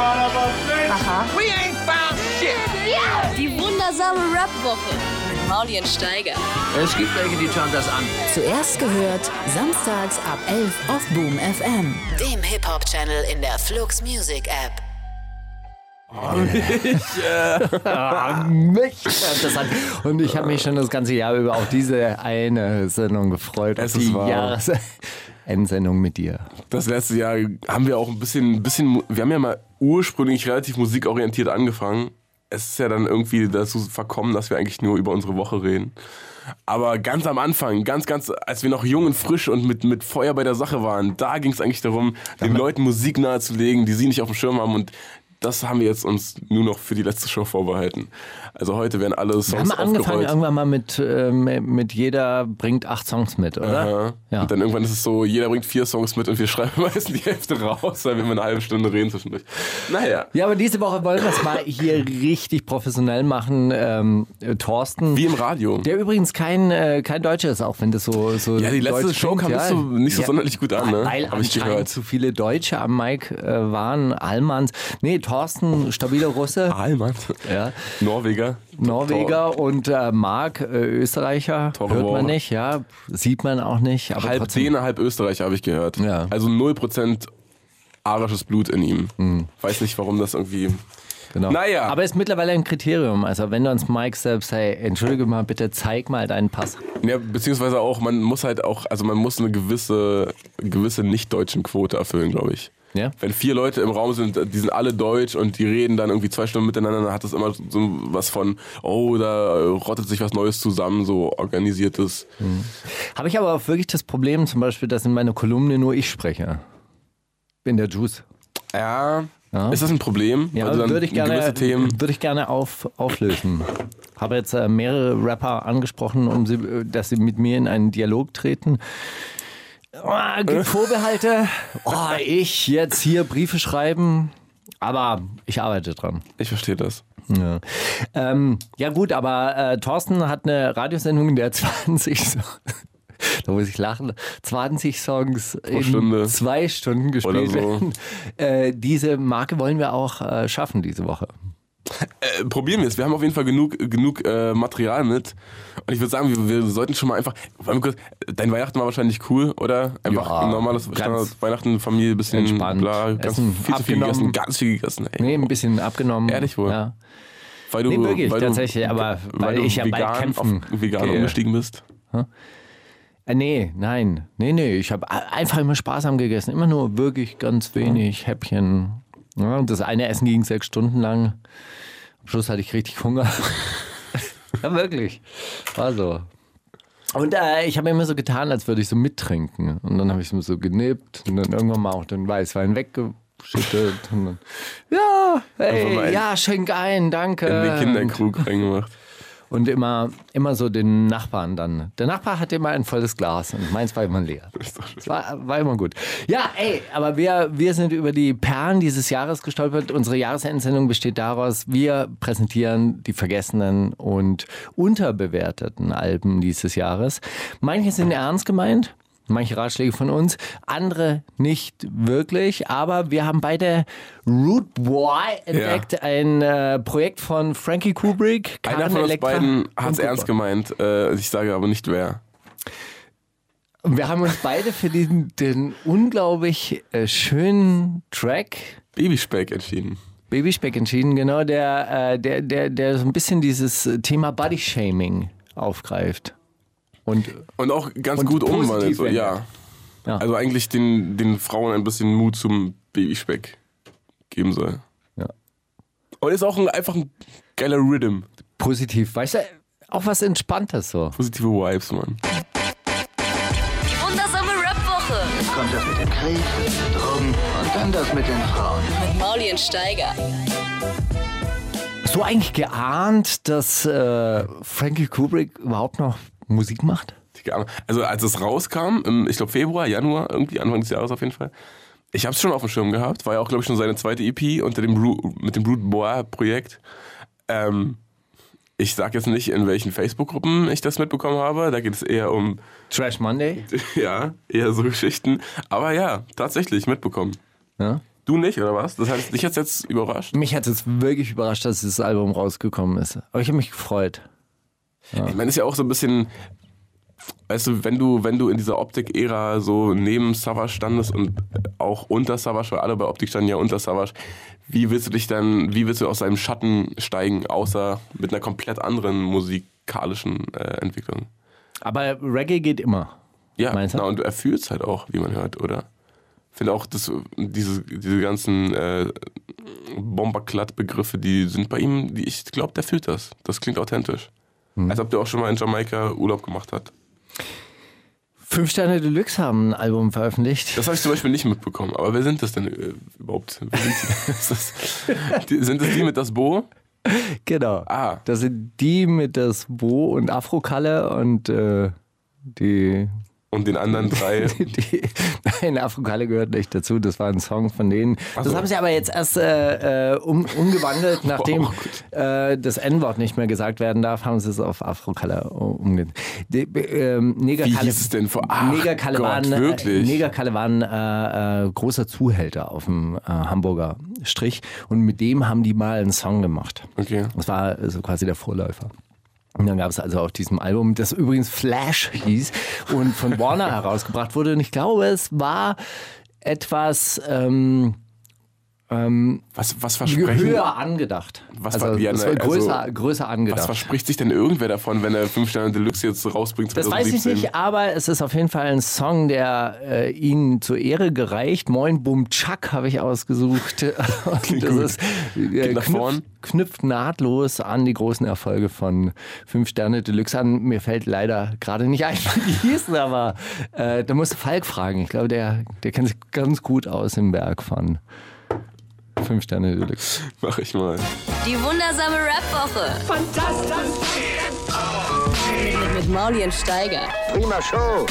Aha. We ain't found shit. Die wundersame Rap-Woche mit Mauli und Steiger. Es gibt welche, die schauen das an. Zuerst gehört, samstags ab 11 auf Boom FM. Dem Hip-Hop-Channel in der Flux Music App. mich interessant. Und ich habe mich schon das ganze Jahr über auf diese eine Sendung gefreut. Es die wahr. Jahresendsendung mit dir. Das letzte Jahr haben wir auch ein bisschen, ein bisschen, wir haben ja mal ursprünglich relativ musikorientiert angefangen. Es ist ja dann irgendwie dazu verkommen, dass wir eigentlich nur über unsere Woche reden. Aber ganz am Anfang, ganz, ganz, als wir noch jung und frisch und mit, mit Feuer bei der Sache waren, da ging es eigentlich darum, den Leuten Musik nahezulegen, die sie nicht auf dem Schirm haben. Und das haben wir jetzt uns nur noch für die letzte Show vorbehalten. Also heute werden alle Songs Wir haben angefangen aufgerollt. irgendwann mal mit, ähm, mit jeder bringt acht Songs mit, oder? Aha. Ja. Und dann irgendwann ist es so, jeder bringt vier Songs mit und wir schreiben meistens die Hälfte raus, weil wir immer eine halbe Stunde reden zwischendurch. Naja. Ja, aber diese Woche wollen wir es mal hier richtig professionell machen. Ähm, äh, Thorsten. Wie im Radio. Der übrigens kein, äh, kein Deutscher ist, auch wenn das so. so Ja, die letzte deutsch Show klingt, kam nicht so- nicht so sonderlich gut an, ne? Weil Hab ich gehört. zu viele Deutsche am Mic äh, waren. Allmanns. Nee, Thorsten, stabiler Russe. Alman. Ja. Norweger. Norweger und äh, Marc, äh, Österreicher. Tore Hört man nicht, ja. Sieht man auch nicht. Halb trotzdem. Däne, halb Österreicher, habe ich gehört. Ja. Also 0% arisches Blut in ihm. Weiß nicht, warum das irgendwie. Genau. Naja. Aber ist mittlerweile ein Kriterium. Also wenn du ans Mike selbst, hey, entschuldige mal, bitte zeig mal deinen Pass. Ja, beziehungsweise auch, man muss halt auch, also man muss eine gewisse, gewisse nicht-deutschen Quote erfüllen, glaube ich. Ja? Wenn vier Leute im Raum sind, die sind alle deutsch und die reden dann irgendwie zwei Stunden miteinander, dann hat das immer so was von, oh, da rottet sich was Neues zusammen, so organisiertes. Habe ich aber auch wirklich das Problem, zum Beispiel, dass in meiner Kolumne nur ich spreche. In der Juice. Ja. Ja. Ist das ein Problem? Ja, dann würde ich gerne, würde ich gerne auf, auflösen. Habe jetzt äh, mehrere Rapper angesprochen, um sie, äh, dass sie mit mir in einen Dialog treten. Oh, gibt Vorbehalte. Oh, ich jetzt hier Briefe schreiben. Aber ich arbeite dran. Ich verstehe das. Ja, ähm, ja gut, aber äh, Thorsten hat eine Radiosendung, in der 20 so da muss ich lachen, 20 Songs in Stunde. zwei Stunden gespielt so. werden. Äh, diese Marke wollen wir auch äh, schaffen diese Woche. Äh, probieren wir es. Wir haben auf jeden Fall genug, genug äh, Material mit. Und ich würde sagen, wir, wir sollten schon mal einfach. Dein Weihnachten war wahrscheinlich cool, oder? Einfach Ja, ein normales Standard Weihnachten, Familie, bisschen entspannt. bla, ganz Essen viel zu viel gegessen, ganz viel gegessen. Ey. Nee, ein bisschen abgenommen. Ehrlich wohl? Ja. Weil du, Nee, wirklich, weil tatsächlich, du, aber weil du ich ja bald vegan kämpfen auf vegan gehe. umgestiegen bist. Äh, nee, nein. Nee, nee. Ich habe einfach immer sparsam gegessen. Immer nur wirklich ganz wenig Häppchen. Ja, und das eine Essen ging sechs Stunden lang. Am Schluss hatte ich richtig Hunger. ja, wirklich. War so. Und äh, ich habe immer so getan, als würde ich so mittrinken. Und dann habe ich so genippt und dann irgendwann mal auch den Weißwein weggeschüttet. Und dann, ja, hey, ja, schenk ein, danke. In den Kinderkrug reingemacht. Und immer, immer so den Nachbarn dann. Der Nachbar hatte immer ein volles Glas und meins war immer leer. Das war, war immer gut. Ja, ey, aber wir, wir sind über die Perlen dieses Jahres gestolpert. Unsere Jahresendsendung besteht daraus, wir präsentieren die vergessenen und unterbewerteten Alben dieses Jahres. Manche sind ernst gemeint. Manche Ratschläge von uns, andere nicht wirklich, aber wir haben beide Root Boy entdeckt, ein äh, Projekt von Frankie Kubrick. Einer Karen von uns beiden hat es ernst gemeint. Äh, ich sage aber nicht wer. Wir haben uns beide für den, den unglaublich äh, schönen Track Babyspeck entschieden. Babyspeck entschieden, genau, der, äh, der, der, der so ein bisschen dieses Thema Body Shaming aufgreift. Und Und auch ganz Und gut umwandelt. So, ja. Ja. Also eigentlich den, den Frauen ein bisschen Mut zum Babyspeck geben soll. Ja. Und ist auch ein, einfach ein geiler Rhythm. positiv, weißt du, auch was Entspanntes so. Positive Vibes, Mann. Die wundersame Rap-Woche Jetzt kommt das mit dem Krieg, den Drogen und dann das mit den Frauen. mit Mauli und Steiger. Hast du eigentlich geahnt, dass äh, Frankie Kubrick überhaupt noch Musik macht? Also als es rauskam, im, ich glaube Februar, Januar, irgendwie Anfang des Jahres auf jeden Fall. Ich habe es schon auf dem Schirm gehabt. War ja auch, glaube ich, schon seine zweite EP unter dem Ru mit dem Root Boy Projekt. Ähm, ich sage jetzt nicht, in welchen Facebook-Gruppen ich das mitbekommen habe. Da geht es eher um, Trash Monday? ja, eher so Geschichten. Aber ja, tatsächlich mitbekommen. Ja. Du nicht, oder was? Das heißt, dich hat jetzt überrascht? Mich hat es wirklich überrascht, dass dieses Album rausgekommen ist. Aber ich habe mich gefreut. Ich meine, ist ja auch so ein bisschen, weißt du, wenn du, wenn du in dieser Optik-Ära so neben Savage standest und auch unter Savage, weil alle bei Optik standen ja unter Savage, wie willst du dich dann, wie willst du aus seinem Schatten steigen, außer mit einer komplett anderen musikalischen äh, Entwicklung? Aber Reggae geht immer. Ja, Meinst du? na, und er fühlt es halt auch, wie man hört, oder? Ich finde auch, dass diese, diese ganzen äh, Bomberklatt-Begriffe, die sind bei ihm, die, ich glaube, der fühlt das. Das klingt authentisch. Hm. Als ob der auch schon mal in Jamaika Urlaub gemacht hat. Fünf Sterne Deluxe haben ein Album veröffentlicht. Das habe ich zum Beispiel nicht mitbekommen. Aber wer sind das denn äh, überhaupt? Sind, das, die, sind das die mit das Bo? Genau. Ah. Das sind die mit das Bo und Afrokalle und äh, die, Und den anderen drei. die. Nein, Afrokalle gehört nicht dazu. Das war ein Song von denen. Ach Das so. haben sie aber jetzt erst äh, äh, um, umgewandelt, nachdem Wow, äh, das N-Wort nicht mehr gesagt werden darf, haben sie es auf Afrokalle umgewandelt. Ähm, Wie Negerkalle, hieß es denn vor? Ach Negerkalle Gott, waren, wirklich? Negerkalle waren äh, äh, großer Zuhälter auf dem äh, Hamburger Strich und mit dem haben die mal einen Song gemacht. Okay. Das war so quasi der Vorläufer. Und dann gab es also auf diesem Album, das übrigens Flash hieß und von Warner herausgebracht wurde. Und ich glaube, es war etwas ähm, Was, was versprechen? höher angedacht. Was also, war- wie es eine- war größer, also, größer Was angedacht. verspricht sich denn irgendwer davon, wenn er 5 Sterne Deluxe jetzt rausbringt? Das weiß ich 2017? nicht, aber es ist auf jeden Fall ein Song, der äh, ihnen zur Ehre gereicht. Moin Bum Chuck habe ich ausgesucht. Und das ist, äh, Geht nach vorn. knüpft, knüpft nahtlos an die großen Erfolge von 5 Sterne Deluxe an. Mir fällt leider gerade nicht ein, wie die hießen, aber äh, da musst du Falk fragen. Ich glaube, der, der kennt sich ganz gut aus im Werk von 5 Sterne Deluxe. Mach ich mal. Die wundersame Rap-Woche. Fantastisch. Mit, mit Mauli und Steiger. Prima Show.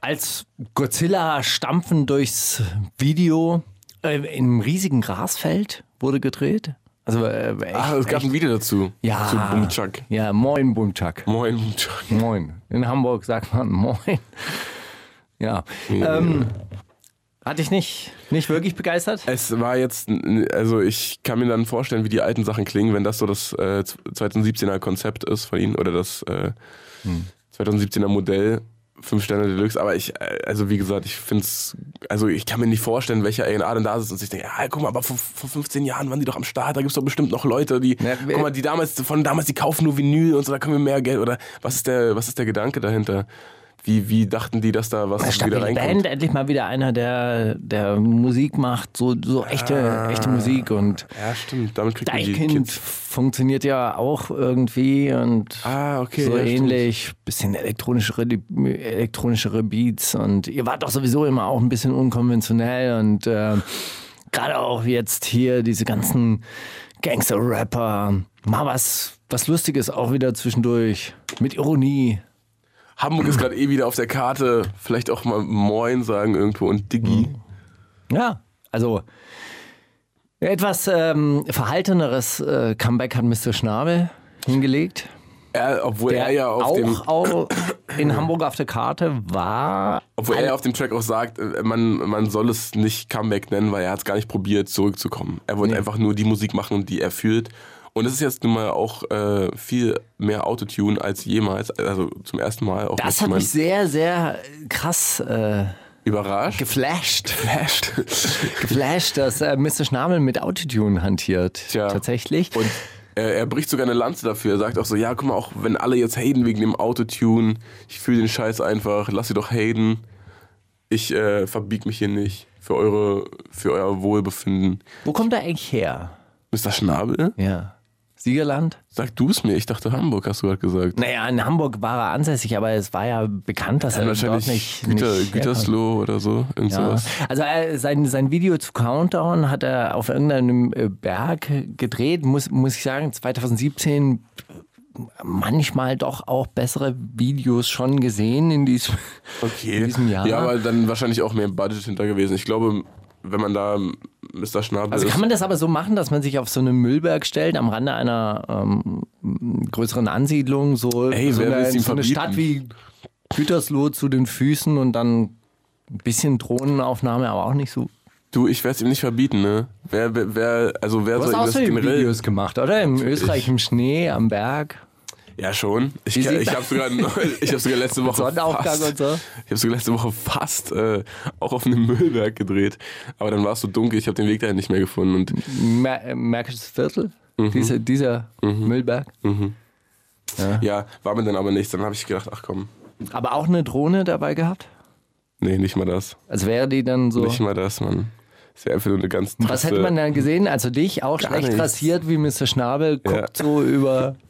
als Godzilla stampfen durchs Video äh, in einem riesigen Grasfeld wurde gedreht. Also äh, echt, Ach, es gab echt, ein Video dazu. ja, Zu Bumchak. Ja, moin Bumchak. Moin, Bumchak. Moin. In Hamburg sagt man moin. Ja. Ähm, hatte ich nicht, nicht wirklich begeistert. Es war jetzt, also ich kann mir dann vorstellen, wie die alten Sachen klingen, wenn das so das äh, 2017er Konzept ist von ihnen oder das äh, 2017er Modell. 5 Sterne Deluxe, aber ich, äh, also wie gesagt, ich finde es, also ich kann mir nicht vorstellen, welcher A&R denn da sitzt und sich denkt, ja, guck mal, aber vor, vor 15 Jahren waren die doch am Start, da gibt es doch bestimmt noch Leute, die, Na, guck mal, die damals, von damals, die kaufen nur Vinyl und so, da können wir mehr Geld, oder was ist der, was ist der Gedanke dahinter? Wie, wie dachten die, dass da was wieder Stabile reinkommt? Band, endlich mal wieder einer, der, der Musik macht, so, so echte, echte Musik und Ja, stimmt, damit kriegt Deichkind funktioniert ja auch irgendwie und Ah, okay, so ja, stimmt. ähnlich, bisschen elektronischere, elektronischere Beats und ihr wart doch sowieso immer auch ein bisschen unkonventionell und äh, gerade auch jetzt hier diese ganzen Gangster-Rapper, mal was, was Lustiges auch wieder zwischendurch mit Ironie. Hamburg ist gerade eh wieder auf der Karte. Vielleicht auch mal Moin sagen irgendwo und Diggi. Ja, also etwas ähm, verhalteneres äh, Comeback hat Mr. Schnabel hingelegt. Er, obwohl der er ja auf auch, dem, auch in Hamburg auf der Karte war. obwohl er ja auf dem Track auch sagt, äh, man, man soll es nicht Comeback nennen, weil er hat es gar nicht probiert, zurückzukommen. Er wollte einfach nur die Musik machen, die er fühlt. Und es ist jetzt nun mal auch äh, viel mehr Autotune als jemals. Also zum ersten Mal auch Das hat mich sehr, sehr krass äh, überrascht. geflasht. Geflasht. geflasht, dass äh, Mr. Schnabel mit Autotune hantiert. Tja. Tatsächlich. Und er, er bricht sogar eine Lanze dafür. Er sagt auch so, ja, guck mal, auch wenn alle jetzt haten wegen dem Autotune, ich fühle den Scheiß einfach, lass sie doch haten. Ich äh, verbieg mich hier nicht für eure, für euer Wohlbefinden. Wo kommt er eigentlich her? Mr. Schnabel? Ja. Siegerland? Sag du es mir, ich dachte Hamburg, hast du gerade gesagt. Naja, in Hamburg war er ansässig, aber es war ja bekannt, dass Ja, er dort wahrscheinlich nicht, Güter, nicht. Gütersloh oder so, irgend Ja. sowas. Also äh, sein, sein Video zu Countdown hat er auf irgendeinem äh, Berg gedreht, muss, muss ich sagen, 2017 manchmal doch auch bessere Videos schon gesehen in diesem, Okay. in diesem Jahr. Ja, aber dann wahrscheinlich auch mehr Budget hinter gewesen. Ich glaube, wenn man da Mr. Schnabel Also kann man das aber so machen, dass man sich auf so einen Müllberg stellt, am Rande einer ähm, größeren Ansiedlung, so, Ey, so, eine, so eine? Stadt wie Gütersloh zu den Füßen und dann Ein bisschen Drohnenaufnahme, aber auch nicht so. Du, ich werde es ihm nicht verbieten, ne? Wer, wer, wer also wer Du hast soll ihm auch das so generell... Videos gemacht, oder? Im Österreich im Schnee, am Berg. Ja, schon. Ich, ich, habe sogar, ich hab sogar letzte Woche Sonnenaufgang fast, und so. Ich habe sogar letzte Woche fast äh, auch auf einem Müllberg gedreht. Aber dann war es so dunkel, ich habe den Weg dahin nicht mehr gefunden. Und Mer äh, Märkisches Viertel, Mhm. Diese, dieser Müllberg. ja, war mir dann aber nichts. Dann habe ich gedacht, ach komm, Aber auch eine Drohne dabei gehabt? nee, nicht mal das. Also wäre die dann so. Nicht mal das, Mann. Das wäre einfach nur eine ganz Was hätte man dann gesehen? Also dich auch schlecht nichts. rasiert wie Mr. Schnabel, guckt Ja. so über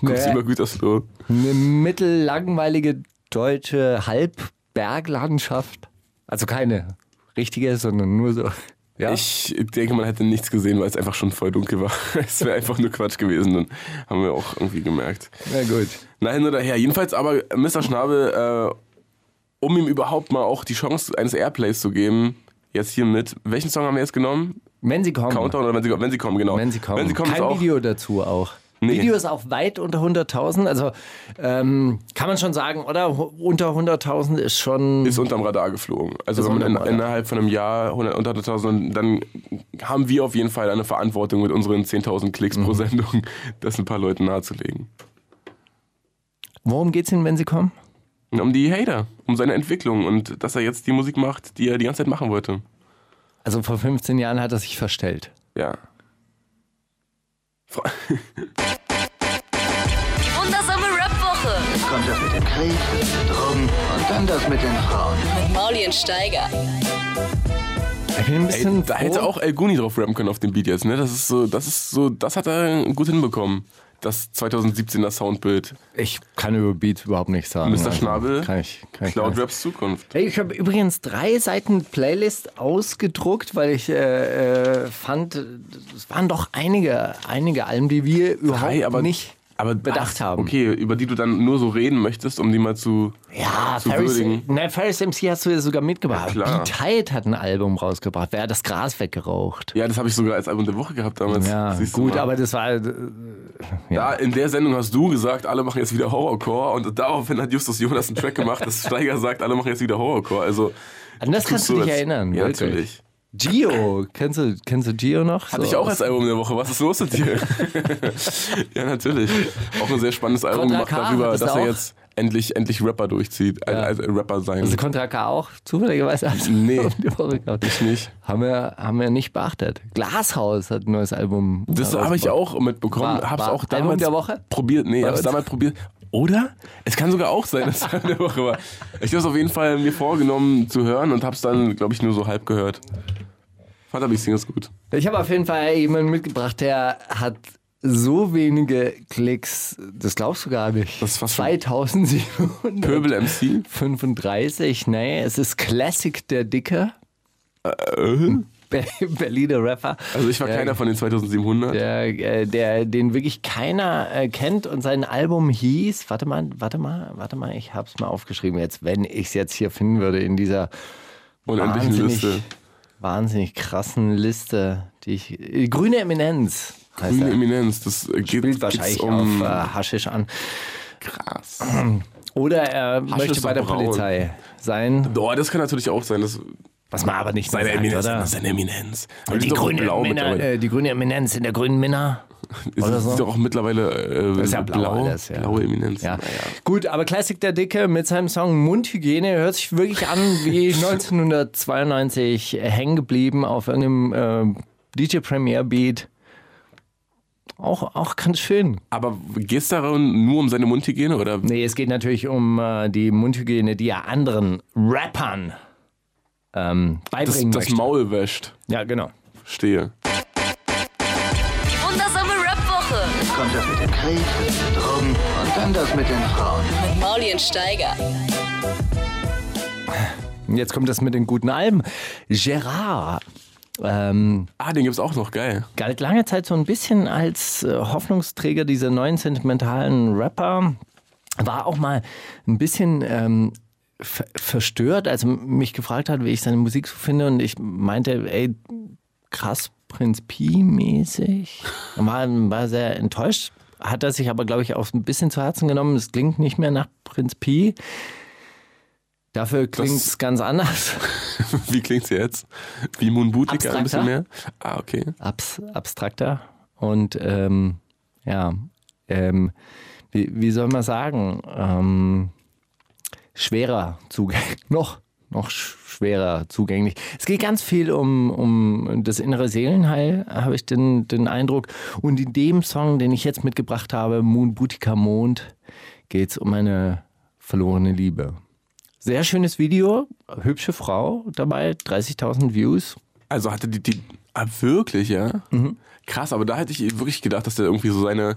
Guckst eine, immer gut aus, Flo. eine mittellangweilige deutsche Halbberglandschaft. Also keine richtige, sondern nur so. Ja. Ich denke, man hätte nichts gesehen, weil es einfach schon voll dunkel war. Es wäre einfach nur Quatsch gewesen. Dann haben wir auch irgendwie gemerkt. Na gut. Na, hin oder her. Jedenfalls aber Mr. Schnabel, äh, um ihm überhaupt mal auch die Chance eines Airplays zu geben, jetzt hier mit. Welchen Song haben wir jetzt genommen? Wenn sie kommen. Countdown oder wenn sie, wenn sie kommen, genau. Wenn sie kommen. Wenn sie kommen, Kein Video dazu auch. Nee. Video ist auch weit unter 100.000. Also ähm, kann man schon sagen, oder? Unter 100.000 ist schon. ist unterm Radar geflogen. Also wenn man in, innerhalb von einem Jahr 100 unter 100.000, dann haben wir auf jeden Fall eine Verantwortung mit unseren 10.000 Klicks Mhm. pro Sendung, das ein paar Leuten nahezulegen. Worum geht's Ihnen, wenn sie kommen? Um die Hater, um seine Entwicklung und dass er jetzt die Musik macht, die er die ganze Zeit machen wollte. Also vor 15 Jahren hat er sich verstellt. Ja. Die wundersame Rap-Woche Kommt das mit dem Krieg, Drogen und dann das mit den Frauen. mit Maulien Steiger. Ich bin ein Ey, bisschen da froh. hätte auch El Guni drauf rappen können auf dem Beat jetzt, ne? Das ist so, das ist so, das hat er gut hinbekommen. Das 2017er Soundbild. Ich kann über Beat überhaupt nichts sagen. Mr. Schnabel, Kann ich, kann ich gar Cloud nicht. Raps Zukunft. Hey, ich habe übrigens drei Seiten Playlist ausgedruckt, weil ich äh, äh, fand, es waren doch einige, einige Alben, die wir überhaupt Drei, aber nicht aber bedacht ach, haben. Okay, über die du dann nur so reden möchtest, um die mal zu. Ja, zu Ferris, würdigen. nein, Ferris MC hast du ja sogar mitgebracht. Ja, klar. Die Tide hat ein Album rausgebracht. Wer hat das Gras weggeraucht? Ja, das habe ich sogar als Album der Woche gehabt damals. Ja, Siehst gut, aber das war. äh, Da in der Sendung hast du gesagt, alle machen jetzt wieder Horrorcore und daraufhin hat Justus Jonas einen Track gemacht, dass Steiger sagt, alle machen jetzt wieder Horrorcore. Also An das kannst du dich erinnern. Ja, wirklich. natürlich. Gio, kennst du, kennst du Gio noch? Hatte So ich auch als Album der Woche. Was ist los mit dir? ja, natürlich. Auch ein sehr spannendes Album gemacht K darüber, dass er jetzt endlich, endlich Rapper durchzieht. Ja. Also Rapper sein. Also Contra K auch zufälligerweise du Nee. die Woche gehabt. ich nicht. Haben wir, haben wir nicht beachtet. Glashaus hat ein neues Album. Das habe ich auch mitbekommen. War- hab's war auch Album damals der Woche? probiert. Nee, Bei hab's damals probiert. Oder? Es kann sogar auch sein, dass es der Woche war. Ich habe es auf jeden Fall mir vorgenommen zu hören und hab's dann, glaube ich, nur so halb gehört. Fand aber ich ganz gut. Ich habe auf jeden Fall jemanden mitgebracht, der hat so wenige Klicks, das glaubst du gar nicht. Das ist fast schon- 2735. Pöbel MC. nee, es ist Classic der Dicke. Be- Berliner Rapper. Also ich war keiner von den 2700. Der, äh, der, den wirklich keiner äh, kennt und sein Album hieß, warte mal, warte mal, warte mal, ich hab's mal aufgeschrieben jetzt, wenn ich es jetzt hier finden würde in dieser Unendlichen wahnsinnig, Liste. wahnsinnig krassen Liste, die ich, äh, Grüne Eminenz heißt Grüne. Eminenz. Das äh, geht, Spielt wahrscheinlich um auf äh, Haschisch an. krass. Oder er möchte ist bei der braun. Polizei sein, Oh, das kann natürlich auch sein. Das was man aber nicht seine sagt, Eminenz. oder? Seine Eminenz. Aber Die auch grüne, blau Minna, mittlerweile. äh, die grüne Eminenz in der grünen Minna. Es oder ist so. doch auch mittlerweile äh, ist ja blau alles, ja. blaue Eminenz. Ja. Gut, aber Classic der Dicke mit seinem Song Mundhygiene hört sich wirklich an wie 1992 hängen geblieben auf irgendeinem äh, DJ Premier Beat. Auch, auch ganz schön. Aber geht es darum nur um seine Mundhygiene oder? Nee, es geht natürlich um äh, die Mundhygiene, die er anderen Rappern ähm, Das, beibringen das möchte. Maul wäscht. Ja, genau. Stehe. Die wundersame Rap-Woche Kommt das mit dem Krieg, Drogen und dann das mit den Frauen. mit Maulien Steiger. Und Jetzt kommt das mit den guten Alben. Gerard ähm, Ah, den gibt's auch noch, geil. galt lange Zeit so ein bisschen als äh, Hoffnungsträger dieser neuen sentimentalen Rapper. War auch mal ein bisschen ähm, ver verstört, als er mich gefragt hat, wie ich seine Musik so finde. Und ich meinte, ey, krass Prinz Pi-mäßig. War, war sehr enttäuscht. Hat er sich aber, glaube ich, auch ein bisschen zu Herzen genommen. Es klingt nicht mehr nach Prinz Pi. Dafür klingt es ganz anders. Wie klingt's jetzt? Wie Moon Boutique ein bisschen mehr? Ah, okay. Abs abstrakter und ähm, ja, ähm, wie, wie soll man sagen, ähm, schwerer zugänglich, noch, noch sch- schwerer zugänglich. Es geht ganz viel um, um das innere Seelenheil, habe ich den, den Eindruck. Und in dem Song, den ich jetzt mitgebracht habe, Moon Boutica Mond, geht es um eine verlorene Liebe. Sehr schönes Video, hübsche Frau dabei, 30.000 Views. Also hatte die, die ah, wirklich, ja? Mhm. Krass, aber da hätte ich wirklich gedacht, dass der irgendwie so seine,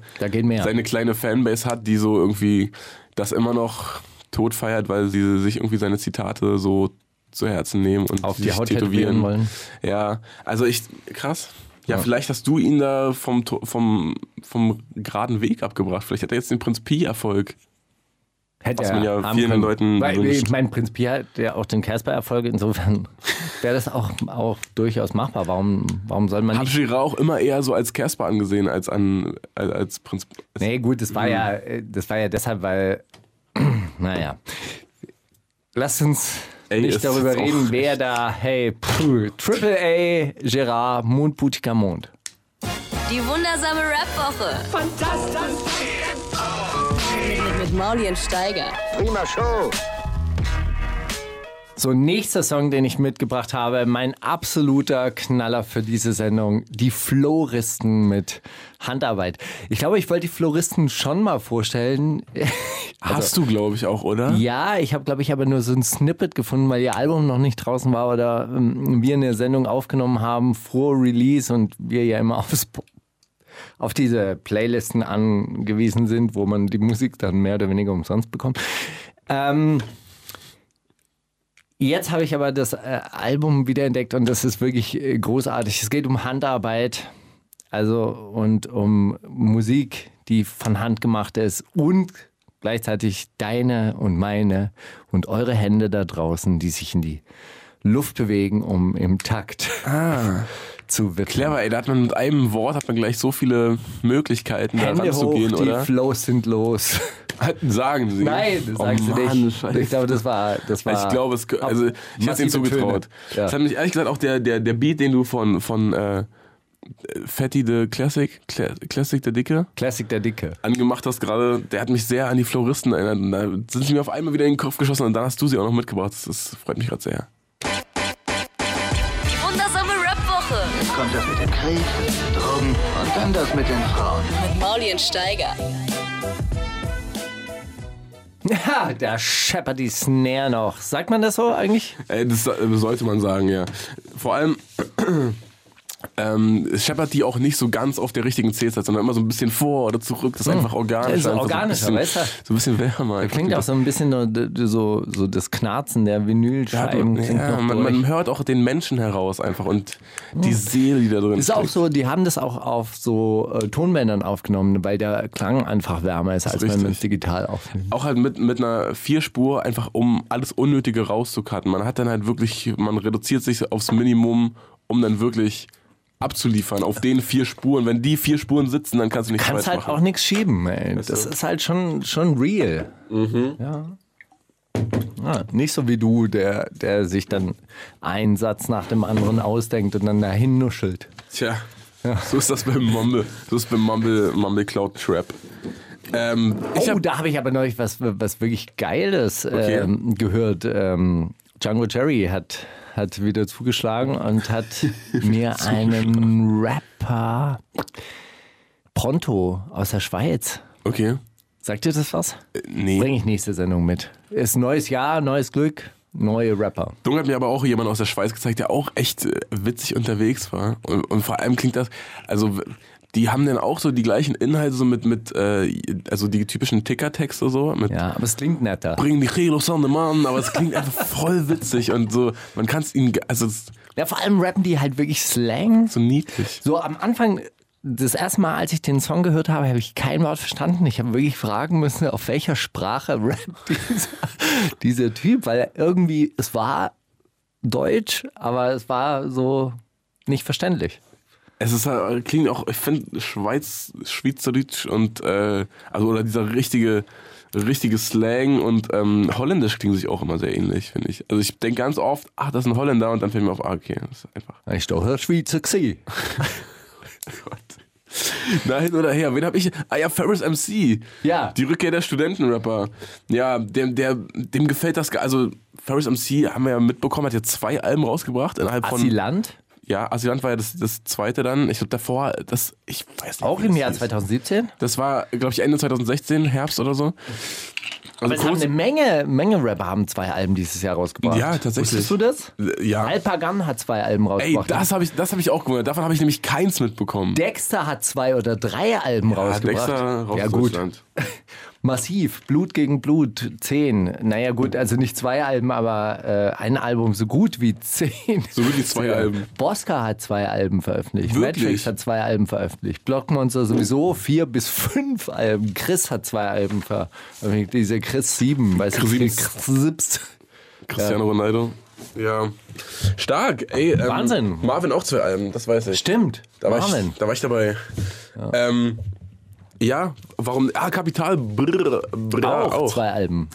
seine kleine Fanbase hat, die so irgendwie das immer noch tot feiert, weil sie sich irgendwie seine Zitate so zu Herzen nehmen und Auf die Haut tätowieren wollen. Ja, also ich, krass. Ja, vielleicht hast du ihn da vom, vom, vom geraden Weg abgebracht. Vielleicht hat er jetzt den Prinz Pi-Erfolg. Hätte Was er man ja vielen können. Leuten Weil, wünscht. Ich meine, Prinz Pi hat ja auch den Casper-Erfolg, insofern wäre das auch, auch durchaus machbar. Warum, warum soll man Hab nicht? Girard auch immer eher so als Casper angesehen, als an als, als Prinz. Nee, gut, das war ja, äh, das war ja deshalb, weil, naja. Lasst uns Ey, nicht darüber reden, wer da, hey, puh, Triple A, Gerard, Mond, Boutica, Mond. Die wundersame Rap-Woche. Fantastisch. Mit, mit Mauli und Steiger. Prima Show. So, nächster Song, den ich mitgebracht habe, mein absoluter Knaller für diese Sendung, die Floristen mit Handarbeit. Ich glaube, ich wollte die Floristen schon mal vorstellen. Hast du, glaube ich, auch, oder? Ja, ich habe, glaube ich, aber nur so ein Snippet gefunden, weil ihr Album noch nicht draußen war oder ähm, wir eine Sendung aufgenommen haben vor Release und wir ja immer aufs, auf diese Playlisten angewiesen sind, wo man die Musik dann mehr oder weniger umsonst bekommt. Ähm, jetzt habe ich aber das äh, Album wiederentdeckt und das ist wirklich äh, großartig. Es geht um Handarbeit, also und um Musik, die von Hand gemacht ist und gleichzeitig deine und meine und eure Hände da draußen, die sich in die Luft bewegen, um im Takt zu wippen. Clever, ey, da hat man mit einem Wort hat man gleich so viele Möglichkeiten, da Hände hoch, ranzugehen, die oder? Flows sind los. Sagen sie. Nein, das oh, sagst du Mann, nicht. Scheiße. Ich glaube, das war, das war. ich glaube, es, also ich es ihnen zugetraut. Ja. Das hat mich ehrlich gesagt auch der, der, der Beat, den du von, von äh, Fatty the Classic, Cla Classic der Dicke, Classic der Dicke. angemacht hast gerade, der hat mich sehr an die Floristen erinnert. Und da sind sie mir auf einmal wieder in den Kopf geschossen und dann hast du sie auch noch mitgebracht. Das, das freut mich gerade sehr. Kommt das mit dem Krieg, Drogen und dann das mit den Frauen. Mit Mauli und Steiger. Ja, da scheppert die Snare noch. Sagt man das so eigentlich? Ey, das äh, sollte man sagen, ja. Vor allem ähm, scheppert die auch nicht so ganz auf der richtigen C-Zeit, sondern immer so ein bisschen vor oder zurück. Das ist einfach organisch. Das ist einfach organischer, so ein weißt bisschen, du? So ein bisschen wärmer. einfach. Klingt auch so ein bisschen so, so das Knarzen der Ja, Vinylscheiben. ja, noch man, man hört auch den Menschen heraus einfach und die Seele, die da drin ist auch steckt. so, die haben das auch auf so äh, Tonbändern aufgenommen, weil der Klang einfach wärmer ist, als wenn man es digital aufnimmt. Auch halt mit, mit einer Vierspur, einfach um alles Unnötige rauszucutten. Man hat dann halt wirklich, man reduziert sich aufs Minimum, um dann wirklich abzuliefern auf den vier Spuren. Wenn die vier Spuren sitzen, dann kannst du nichts Kannst halt machen. auch nichts schieben, ey. Weißt Das du? ist halt schon, schon real. Ja. Ja, nicht so wie du, der, der sich dann einen Satz nach dem anderen ausdenkt und dann dahin nuschelt. Tja, so ist das beim Mumble. So ist beim Mumble, Mumble Cloud Trap. Ähm, ich oh, hab, da habe ich aber neulich was, was wirklich Geiles Okay. ähm, gehört. Ähm, Django Jerry hat, hat wieder zugeschlagen und hat mir einen Rapper Pronto aus der Schweiz. okay. Sagt dir das was? Nee. Bringe ich nächste Sendung mit. Ist neues Jahr, neues Glück, neue Rapper. Dung hat mir aber auch jemand aus der Schweiz gezeigt, der auch echt äh, witzig unterwegs war. Und, und vor allem klingt das, also die haben dann auch so die gleichen Inhalte, so mit, mit äh, also die typischen Tickertexte so, mit Ja, aber es klingt netter. bring die Kilos an den Mann, aber es klingt einfach voll witzig und so, man kann es ihnen, also es Ja, vor allem rappen die halt wirklich Slang. so niedlich. So am Anfang, das erste Mal, als ich den Song gehört habe, habe ich kein Wort verstanden. Ich habe wirklich fragen müssen, auf welcher Sprache rappt dieser, dieser Typ, weil irgendwie, es war Deutsch, aber es war so nicht verständlich. Es ist halt, klingt auch, ich finde Schweiz, Schweizerdeutsch und äh, also oder dieser richtige richtiges Slang und ähm, Holländisch klingen sich auch immer sehr ähnlich, finde ich. Also ich denke ganz oft, ach, das ist ein Holländer und dann fällt mir auf, ah, okay, das ist einfach. Ich doch der Schweizer. Na, hin oder her. Wen hab ich? Ah ja, Ferris MC. Ja. Die Rückkehr der Studentenrapper. Ja, dem, der, dem gefällt das. Also, Ferris MC haben wir ja mitbekommen, hat jetzt zwei Alben rausgebracht innerhalb von. Asylant? Ja, Asylant war ja das, das zweite dann. Ich glaube, davor, das, ich weiß nicht. Auch im Jahr hieß. 2017? Das war, glaube ich, Ende 2016, Herbst oder so. Also Aber es eine Menge, Menge Rapper haben zwei Alben dieses Jahr rausgebracht. Ja, tatsächlich. Wusstest du das? ja. Alpagan hat zwei Alben Ey, rausgebracht. das habe ich, das hab ich auch gewundert. Davon habe ich nämlich keins mitbekommen. Dexter hat zwei oder drei Alben ja, rausgebracht. Dexter raus ja gut, massiv. Blut gegen Blut, zehn. Naja gut, also nicht zwei Alben, aber äh, ein Album so gut wie zehn. So gut wie zwei Alben. Bosca hat zwei Alben veröffentlicht. Wirklich? Matrix hat zwei Alben veröffentlicht. Blockmonster sowieso vier bis fünf Alben. Chris hat zwei Alben veröffentlicht. Dieser Chris sieben, weißt Chris du? Chris Siebs. Cristiano Ronaldo. Ja. Stark, ey. Ähm, Wahnsinn. Marvin auch zwei Alben, das weiß ich. Stimmt. Da war, Marvin. ich, da war ich dabei. Ja, ähm, ja warum? Ah, Kapital. Brr, brr, auch, auch. zwei Alben.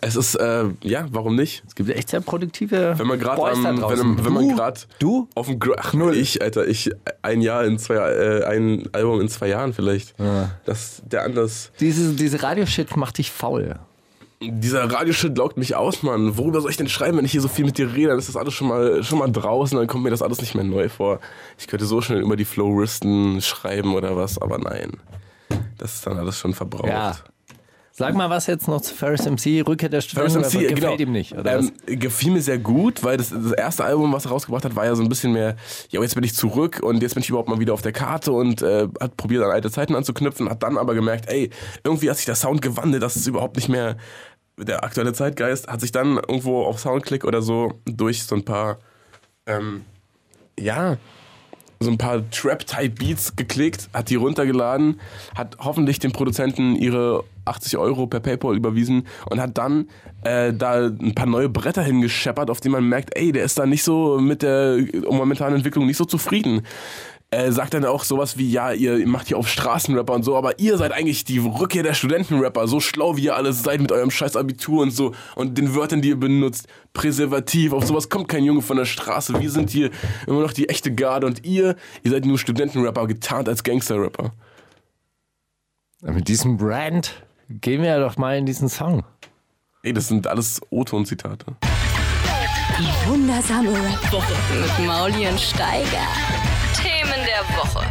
Es ist, äh, ja, warum nicht? Es gibt echt sehr produktive Wenn man Boys da am- wenn, wenn man gerade Du? auf dem Gr Ach, Null. ich, Alter, ich ein Jahr in zwei äh, ein Album in zwei Jahren vielleicht. Das der anders. Diese, diese Radioshit macht dich faul. Dieser Radioshit laugt mich aus, Mann. Worüber soll ich denn schreiben, wenn ich hier so viel mit dir rede? Dann ist das alles schon mal, schon mal draußen, dann kommt mir das alles nicht mehr neu vor. Ich könnte so schnell über die Flowristen schreiben oder was, aber nein. Das ist dann alles schon verbraucht. Ja. Sag mal was jetzt noch zu Ferris MC, Rückkehr der Ferris Studenten. MC, gefällt genau. ihm nicht, oder ähm, gefiel mir sehr gut, weil das, das erste Album, was er rausgebracht hat, war ja so ein bisschen mehr, ja, jetzt bin ich zurück und jetzt bin ich überhaupt mal wieder auf der Karte und äh, hat probiert, an alte Zeiten anzuknüpfen, hat dann aber gemerkt, ey, irgendwie hat sich der Sound gewandelt, das ist überhaupt nicht mehr der aktuelle Zeitgeist, hat sich dann irgendwo auf Soundclick oder so durch so ein paar, ähm, ja, so ein paar Trap-Type-Beats geklickt, hat die runtergeladen, hat hoffentlich dem Produzenten ihre 80 Euro per PayPal überwiesen und hat dann äh, da ein paar neue Bretter hingescheppert, auf die man merkt, ey, der ist da nicht so mit der momentanen Entwicklung nicht so zufrieden. Er sagt dann auch sowas wie, ja, ihr macht hier auf Straßenrapper und so, aber ihr seid eigentlich die Rückkehr der Studentenrapper, so schlau wie ihr alles seid mit eurem scheiß Abitur und so und den Wörtern, die ihr benutzt, Präservativ, auf sowas kommt kein Junge von der Straße, wir sind hier immer noch die echte Garde und ihr, ihr seid nur Studentenrapper, getarnt als Gangsterrapper. Mit diesem Brand gehen wir ja doch mal in diesen Song. Ey, das sind alles O-Ton-Zitate. Die wundersame Rap-Woche mit Mauli und Steiger. Themen der Woche.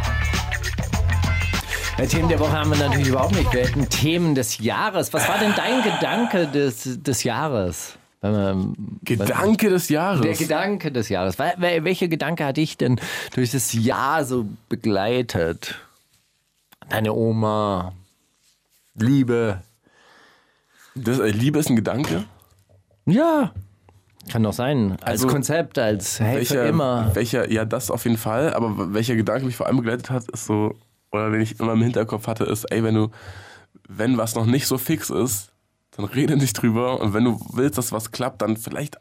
Ja, Themen der Woche haben wir natürlich überhaupt nicht. Wir hätten Themen des Jahres. Was war denn dein Gedanke des, des Jahres? Wenn wir- Gedanke des Jahres. Der Gedanke des Jahres. Wel- wel- Welcher Gedanke hat dich denn durch das Jahr so begleitet? Deine Oma, Liebe. das, äh, Liebe ist ein Gedanke? Ja, kann doch sein. Als Also, Konzept, als hey, für welcher, immer. welcher, ja, das auf jeden Fall, aber welcher Gedanke mich vor allem begleitet hat, ist so, oder den ich immer im Hinterkopf hatte, ist, ey, wenn du, wenn was noch nicht so fix ist, dann rede nicht drüber und wenn du willst, dass was klappt, dann vielleicht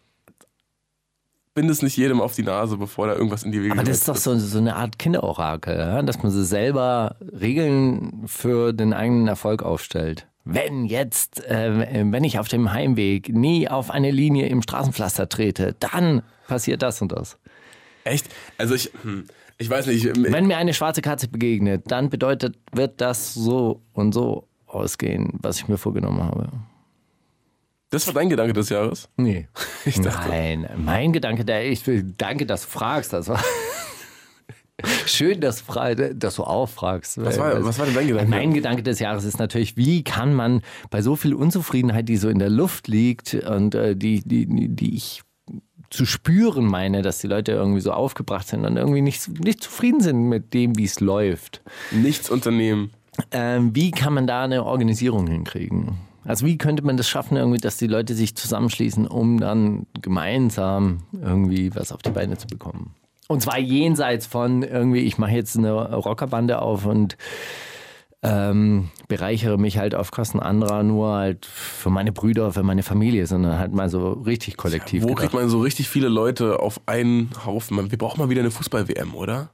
bind es nicht jedem auf die Nase, bevor da irgendwas in die Wege Aber das ist doch so, so eine Art Kinderorakel, ja? dass man so selber Regeln für den eigenen Erfolg aufstellt. Wenn jetzt, äh, wenn ich auf dem Heimweg nie auf eine Linie im Straßenpflaster trete, dann passiert das und das. Echt? Also ich, hm, ich weiß nicht, ich, Wenn mir eine schwarze Katze begegnet, dann bedeutet, wird das so und so ausgehen, was ich mir vorgenommen habe. das war dein Gedanke des Jahres? Nee. Ich dachte, Nein, mein Gedanke, der ich danke, dass du fragst. Das war schön, dass, dass du auch fragst. was war, was war denn dein Gedanke? Mein Gedanke des Jahres ist natürlich, wie kann man bei so viel Unzufriedenheit, die so in der Luft liegt und äh, die, die, die ich zu spüren meine, dass die Leute irgendwie so aufgebracht sind und irgendwie nicht, nicht zufrieden sind mit dem, wie es läuft. Nichts unternehmen. Ähm, wie kann man da eine Organisierung hinkriegen? Also wie könnte man das schaffen, irgendwie, dass die Leute sich zusammenschließen, um dann gemeinsam irgendwie was auf die Beine zu bekommen? Und zwar jenseits von irgendwie, ich mache jetzt eine Rockerbande auf und ähm, bereichere mich halt auf Kosten anderer nur halt für meine Brüder, für meine Familie, sondern halt mal so richtig kollektiv. Wo gedacht. kriegt man so richtig viele Leute auf einen Haufen? Wir brauchen mal wieder eine Fußball-WM, oder?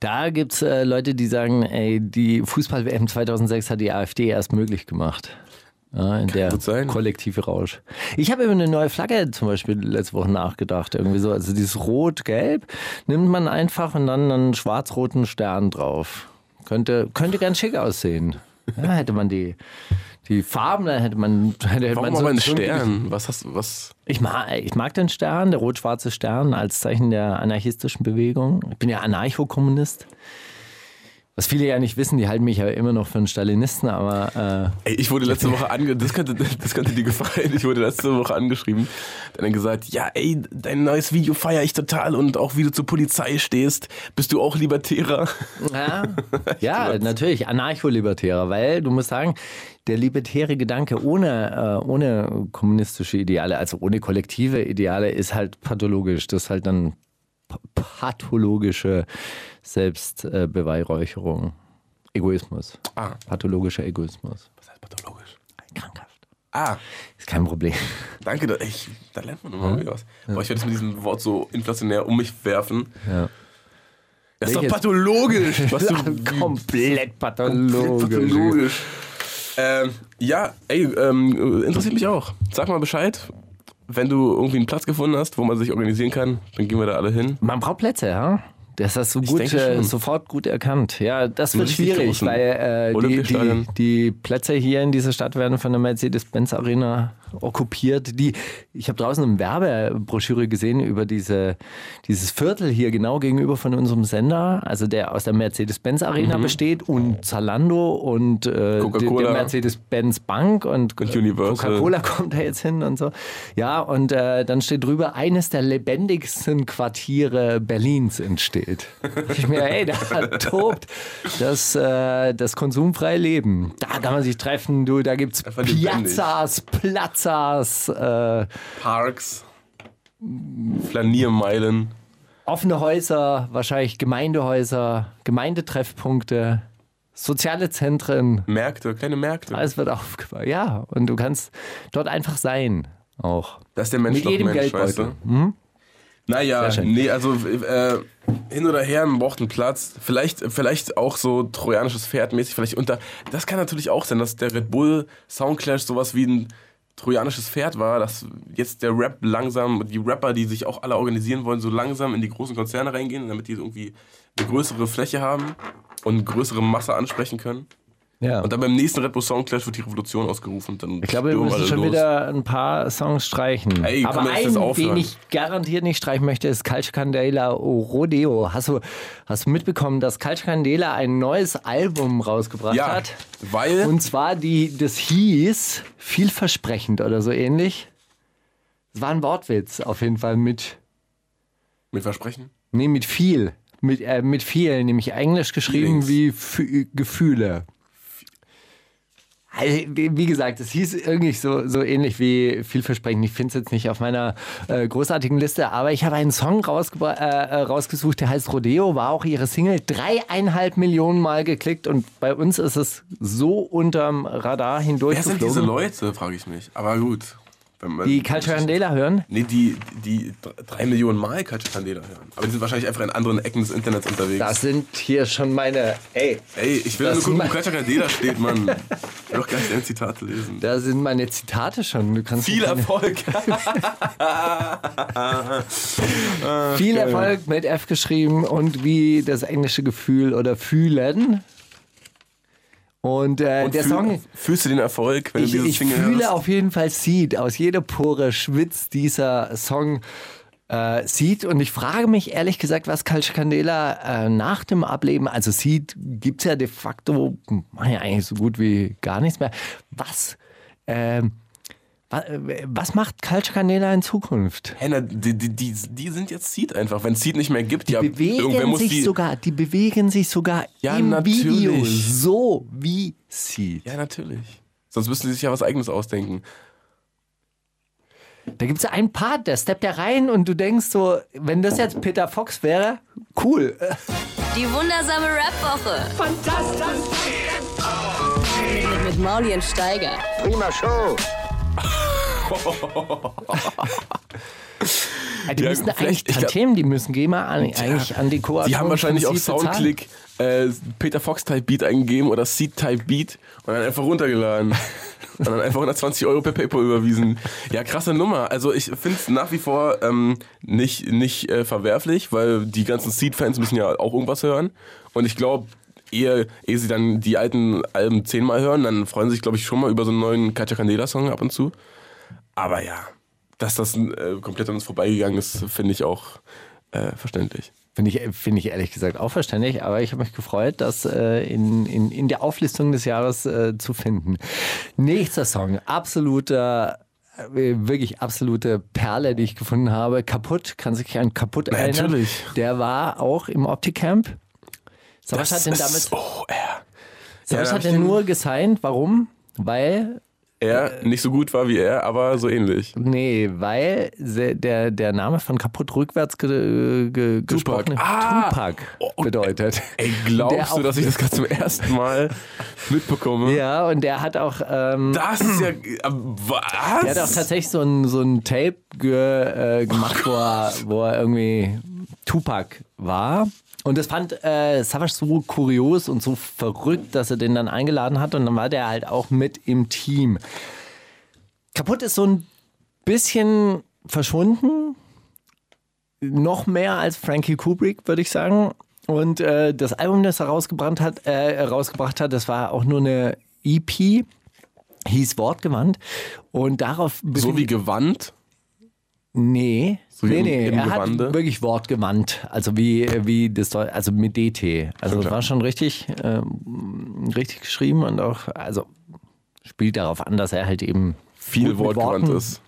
Da gibt es äh, Leute, die sagen, ey, die Fußball-WM 2006 hat die AfD erst möglich gemacht. Ja, in der gut sein. kollektive Rausch. Ich habe über eine neue Flagge zum Beispiel letzte Woche nachgedacht. Irgendwie so, also dieses Rot-Gelb nimmt man einfach und dann einen schwarz-roten Stern drauf. Könnte, könnte ganz schick aussehen. Ja, hätte man die, die Farben, dann hätte man, hätte, Warum man aber ein so Stern? Was hast was? ich mag, ich mag den Stern, der rot-schwarze Stern, als Zeichen der anarchistischen Bewegung. Ich bin ja Anarchokommunist. Was viele ja nicht wissen, die halten mich ja immer noch für einen Stalinisten, aber Ey, ich wurde letzte Woche ange das könnte, das könnte dir gefallen. Ich wurde letzte Woche angeschrieben. Dann er gesagt, ja, ey, dein neues Video feiere ich total und auch wie du zur Polizei stehst. Bist du auch Libertärer? äh, ja, ja natürlich Anarcho-Libertärer, weil du musst sagen, der libertäre Gedanke ohne, äh, ohne kommunistische Ideale, also ohne kollektive Ideale, ist halt pathologisch. Das ist halt dann pathologische Selbstbeweihräucherung. Egoismus. Ah. Pathologischer Egoismus. Was heißt pathologisch? Krankhaft. Ah, Ist kein Problem. danke. Da, ich, da lernt man immer wieder was. Boah, ich werde jetzt mit diesem Wort so inflationär um mich werfen. Ja. Das ist doch pathologisch. Was du, Komplett pathologisch. pathologisch. Ähm, ja, ey, ähm, interessiert mich auch. Sag mal Bescheid. Wenn du irgendwie einen Platz gefunden hast, wo man sich organisieren kann, dann gehen wir da alle hin. Man braucht Plätze, ja? Das hast du gut, äh, sofort gut erkannt. Ja, das wird schwierig, weil äh, die, die, die Plätze hier in dieser Stadt werden von der Mercedes-Benz Arena okkupiert. Die, ich habe draußen eine Werbebroschüre gesehen über diese, dieses Viertel hier genau gegenüber von unserem Sender, also der aus der Mercedes-Benz Arena besteht und Zalando und äh, der, Mhm. Mercedes-Benz Bank und, Und. Coca-Cola kommt da jetzt hin und so. Ja, und äh, dann steht drüber, eines der lebendigsten Quartiere Berlins entsteht. Ich mir, ey, da tobt das, äh, das konsumfreie Leben. Da kann man sich treffen, du, da gibt's Einfach lebendig. Plazzas, äh, Parks, Flaniermeilen. offene Häuser, wahrscheinlich Gemeindehäuser, Gemeindetreffpunkte, soziale Zentren. Märkte, kleine Märkte. Alles wird aufgebaut. Ja, und du kannst dort einfach sein. Auch. Das ist der Mensch Mit jedem Mensch, weißt Geldbeutel. Du? Naja, Sehr schön. nee, also äh, hin oder her, man braucht einen Platz. Vielleicht, vielleicht auch so trojanisches Pferd mäßig, vielleicht unter. Das kann natürlich auch sein, dass der Red Bull Soundclash sowas wie ein trojanisches Pferd war, dass jetzt der Rap langsam, die Rapper, die sich auch alle organisieren wollen, so langsam in die großen Konzerne reingehen, damit die irgendwie eine größere Fläche haben und größere Masse ansprechen können. Ja. Und dann beim nächsten Red Bull Soundclash wird die Revolution ausgerufen. Dann Ich glaube, wir müssen schon los. wieder ein paar Songs streichen. Ey, Aber einen, den ich garantiert nicht streichen möchte, ist Calcio Candela Rodeo. Hast du, hast du mitbekommen, dass Calcio Candela ein neues Album rausgebracht Ja, hat? weil Und zwar die, das hieß vielversprechend oder so ähnlich. Es war ein Wortwitz auf jeden Fall mit, mit Versprechen. nee, mit viel. Mit, äh, mit viel, nämlich englisch geschrieben Feelings. wie Fü Gefühle. Also, Wie gesagt, es hieß irgendwie so, so ähnlich wie vielversprechend. Ich finde es jetzt nicht auf meiner äh, großartigen Liste, aber ich habe einen Song äh, äh, rausgesucht, der heißt Rodeo, war auch ihre Single, dreieinhalb Millionen Mal geklickt und bei uns ist es so unterm Radar Wer sind diese. Leute, frage ich mich. Aber gut. Die Culture Candela hören? Nee, die, die dr- drei Millionen Mal Culture Candela hören. Aber die sind wahrscheinlich einfach in anderen Ecken des Internets unterwegs. Das sind hier schon meine, ey, Ey, ich will nur gucken, wo Culture Candela steht, Mann. Ich will doch gar nicht deine Zitate lesen. da sind meine Zitate schon. Du kannst Viel Erfolg. Viel Erfolg mit F geschrieben und wie das englische Gefühl oder fühlen. Und, äh, Und der fühl- Song, Fühlst du den Erfolg, wenn ich, du dieses ich Single fühle hörst? auf jeden Fall Seed. Aus jeder Pore schwitzt dieser Song äh, Seed. Und ich frage mich ehrlich gesagt, was Calcio Candela äh, nach dem Ableben, also Seed gibt es ja de facto, ja eigentlich so gut wie gar nichts mehr. Was, ähm, äh, was macht Calcio Candela in Zukunft? Hey, na, die, die, die, die sind jetzt Seed einfach. Wenn Seed nicht mehr gibt, ja, irgendwer bewegen muss sich die. sogar, die bewegen sich sogar Ja, im natürlich. Video so wie sie. Ja, natürlich. Sonst müssten die sich ja was Eigenes ausdenken. Da gibt es einen Part, der steppt da rein und du denkst so, wenn das jetzt Peter Fox wäre, cool. Die wundersame Rap-Woche. Fantastisch. Mit, mit Mauli und Steiger. Die Ja, müssen eigentlich Themen, die müssen GEMA an, eigentlich an die Co. Die haben wahrscheinlich auf Soundclick äh, Peter Fox Type Beat eingegeben oder Seed Type Beat und dann einfach runtergeladen. und dann einfach 120 Euro per PayPal überwiesen. Ja, krasse Nummer. Also ich finde es nach wie vor ähm, nicht, nicht äh, verwerflich, weil die ganzen Seed-Fans müssen ja auch irgendwas hören. Und ich glaube, ehe, ehe sie dann die alten Alben zehnmal hören, dann freuen sie sich, glaube ich, schon mal über so einen neuen Katja Candela-Song ab und zu. Aber ja, dass das äh, komplett an uns vorbeigegangen ist, finde ich auch äh, verständlich. Finde ich, finde ich ehrlich gesagt auch verständlich, aber ich habe mich gefreut, das äh, in, in, in der Auflistung des Jahres äh, zu finden. Nächster Song, absoluter, äh, wirklich absolute Perle, die ich gefunden habe. Kaputt, kann sich an Kaputt erinnern. natürlich. Der war auch im Opticamp. So, was hat denn damit, oh, er. so, ja, hat denn den- nur gesigned? Warum? Weil Er nicht so gut war wie er, aber so ähnlich. Nee, weil der, der Name von kaputt rückwärts ge, ge, gesprochen Ah! Tupac Oh, bedeutet. Ey, glaubst du, dass ich das gerade zum ersten Mal mitbekomme? Ja, und der hat auch, ähm, Das ist ja. äh, Was? der hat auch tatsächlich so ein, so ein Tape ge, äh, gemacht, wo er, wo er irgendwie Tupac war. Und das fand äh, Savage so kurios und so verrückt, dass er den dann eingeladen hat. Und dann war der halt auch mit im Team. Kaputt ist so ein bisschen verschwunden. Noch mehr als Frankie Kubrick, würde ich sagen. Und äh, das Album, das er rausgebracht hat, äh, rausgebracht hat, das war auch nur eine EP, hieß Wortgewandt. Und darauf so wie gewandt. Nee, So nee, im- nee. im er Gewande? hat wirklich wortgewandt. Also wie, wie das Deu- also mit DT. Also Schon war schon richtig, ähm, richtig geschrieben und auch, also spielt darauf an, dass er halt eben Viel wortgewandt Worten- ist.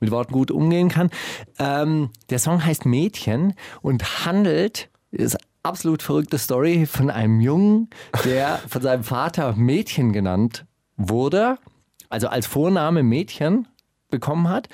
mit Worten gut umgehen kann. Ähm, der Song heißt Mädchen und handelt, ist absolut verrückte Story von einem Jungen, der von seinem Vater Mädchen genannt wurde, also als Vorname Mädchen bekommen hat,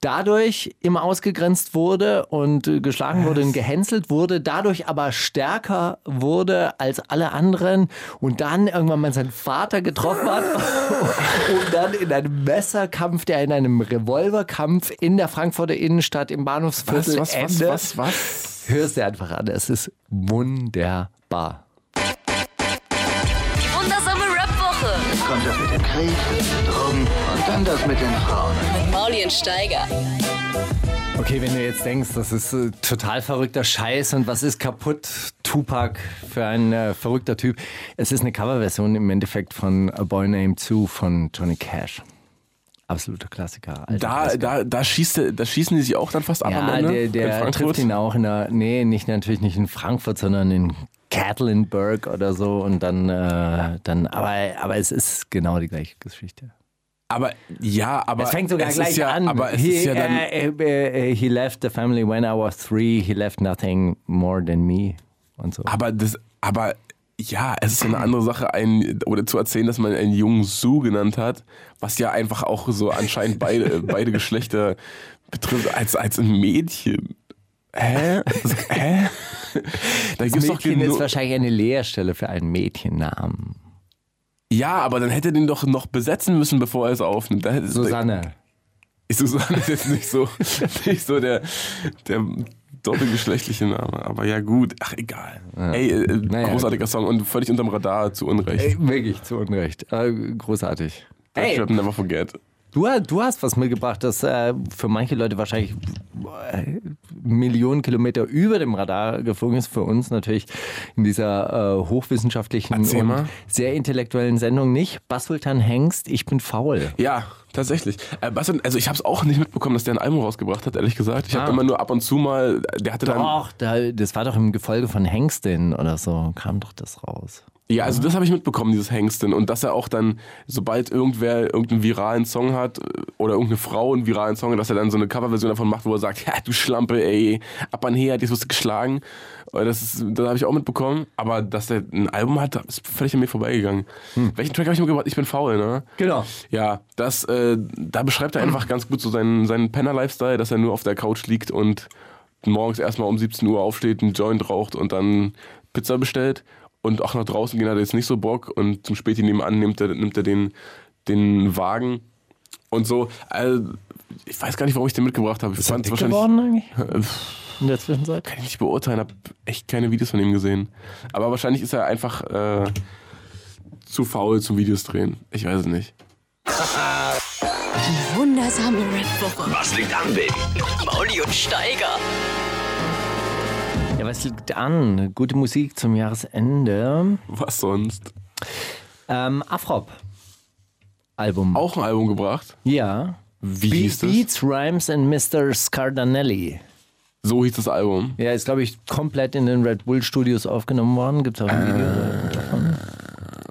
dadurch immer ausgegrenzt wurde und äh, geschlagen wurde und gehänselt wurde, dadurch aber stärker wurde als alle anderen und dann irgendwann mal seinen Vater getroffen hat und dann in einem Messerkampf, der in einem Revolverkampf in der Frankfurter Innenstadt im Bahnhofsviertel Was, was, was, endet. was, was? Hörst dir einfach an, es ist wunderbar. Die wundersame Rap-Woche Kommt das mit dem Krieg, Drogen und dann das mit den Frauen. mit Maulien Steiger. Okay, wenn du jetzt denkst, das ist äh, total verrückter Scheiß und was ist kaputt, Tupac für ein äh, verrückter Typ. Es ist eine Coverversion im Endeffekt von A Boy Named Sue von Johnny Cash. Absoluter Klassiker. Da, Klassiker. da, da, schießt, da schießen die sich auch dann fast ab am ja, Ende. der, der trifft ihn auch in der, nee, nicht, natürlich nicht in Frankfurt, sondern in Gatlinburg oder so und dann, äh, dann aber, aber es ist genau die gleiche Geschichte. Aber ja, aber. Es fängt sogar es gleich ist ja, an. Aber es he, ist ja dann. äh, he left the family when I was three. He left nothing more than me. Und so. Aber das, aber ja, es ist ja eine andere Sache, einen, oder zu erzählen, dass man einen jungen Sue genannt hat, was ja einfach auch so anscheinend beide, beide Geschlechter betrifft, als, als ein Mädchen. Hä? Also, hä? Da Das Mädchen ist wahrscheinlich eine Leerstelle für einen Mädchennamen. Ja, aber dann hätte er den doch noch besetzen müssen, bevor er es aufnimmt. Susanne. Ist Susanne ist jetzt nicht so, nicht so der, der doppelgeschlechtliche Name. Aber ja, gut. Ach, egal. Ey, äh, Naja. großartiger Song und völlig unterm Radar zu Unrecht. Ey, wirklich zu Unrecht. Äh, großartig. Ich hab Never Forget. Du, du hast was mitgebracht, das äh, für manche Leute wahrscheinlich äh, Millionen Kilometer über dem Radar geflogen ist. Für uns natürlich in dieser äh, hochwissenschaftlichen Erzähl und mal. sehr intellektuellen Sendung nicht. Basultan Hengst, ich bin faul. Ja, tatsächlich. Äh, also ich habe es auch nicht mitbekommen, dass der ein Album rausgebracht hat, ehrlich gesagt. Ich habe Ah. immer nur ab und zu mal, der hatte dann... Doch, da, das war doch im Gefolge von Hengstin oder so, kam doch das raus. Ja, also das habe ich mitbekommen, dieses Hengsten. Und dass er auch dann, sobald irgendwer irgendeinen viralen Song hat äh, oder irgendeine Frau einen viralen Song hat, dass er dann so eine Coverversion davon macht, wo er sagt, ja, du Schlampe, ey, ab an her, jetzt wirst du geschlagen. Und Das, ist- das habe ich auch mitbekommen. Aber dass er ein Album hat, ist völlig an mir vorbeigegangen. Welchen Track habe ich mitgebracht? Ich bin faul, ne? Genau. Ja, das, äh, da beschreibt er einfach ganz gut so seinen, seinen Penner-Lifestyle, dass er nur auf der Couch liegt und morgens erstmal um 17 Uhr aufsteht, einen Joint raucht und dann Pizza bestellt. Und auch nach draußen gehen hat er jetzt nicht so Bock und zum Späti nebenan nimmt er, nimmt er den, den Wagen und so. Also, ich weiß gar nicht, warum ich den mitgebracht habe. Ich Ist er wahrscheinlich. geworden eigentlich Äh, in der Zwischenzeit? Kann ich nicht beurteilen, habe echt keine Videos von ihm gesehen. Aber wahrscheinlich ist er einfach äh, zu faul zum Videos drehen. Ich weiß es nicht. Wundersame Red Woche. Was liegt an, Baby? Mauli und Steiger. Was liegt an? Gute Musik zum Jahresende. Was sonst? Ähm, Afrop. Album. Auch ein Album gebracht. Ja. Wie Be hieß das? Beats, Rhymes and Mr. Scardanelli. So hieß das Album. Ja, ist, glaube ich, komplett in den Red Bull Studios aufgenommen worden. Gibt es auch ein Video davon.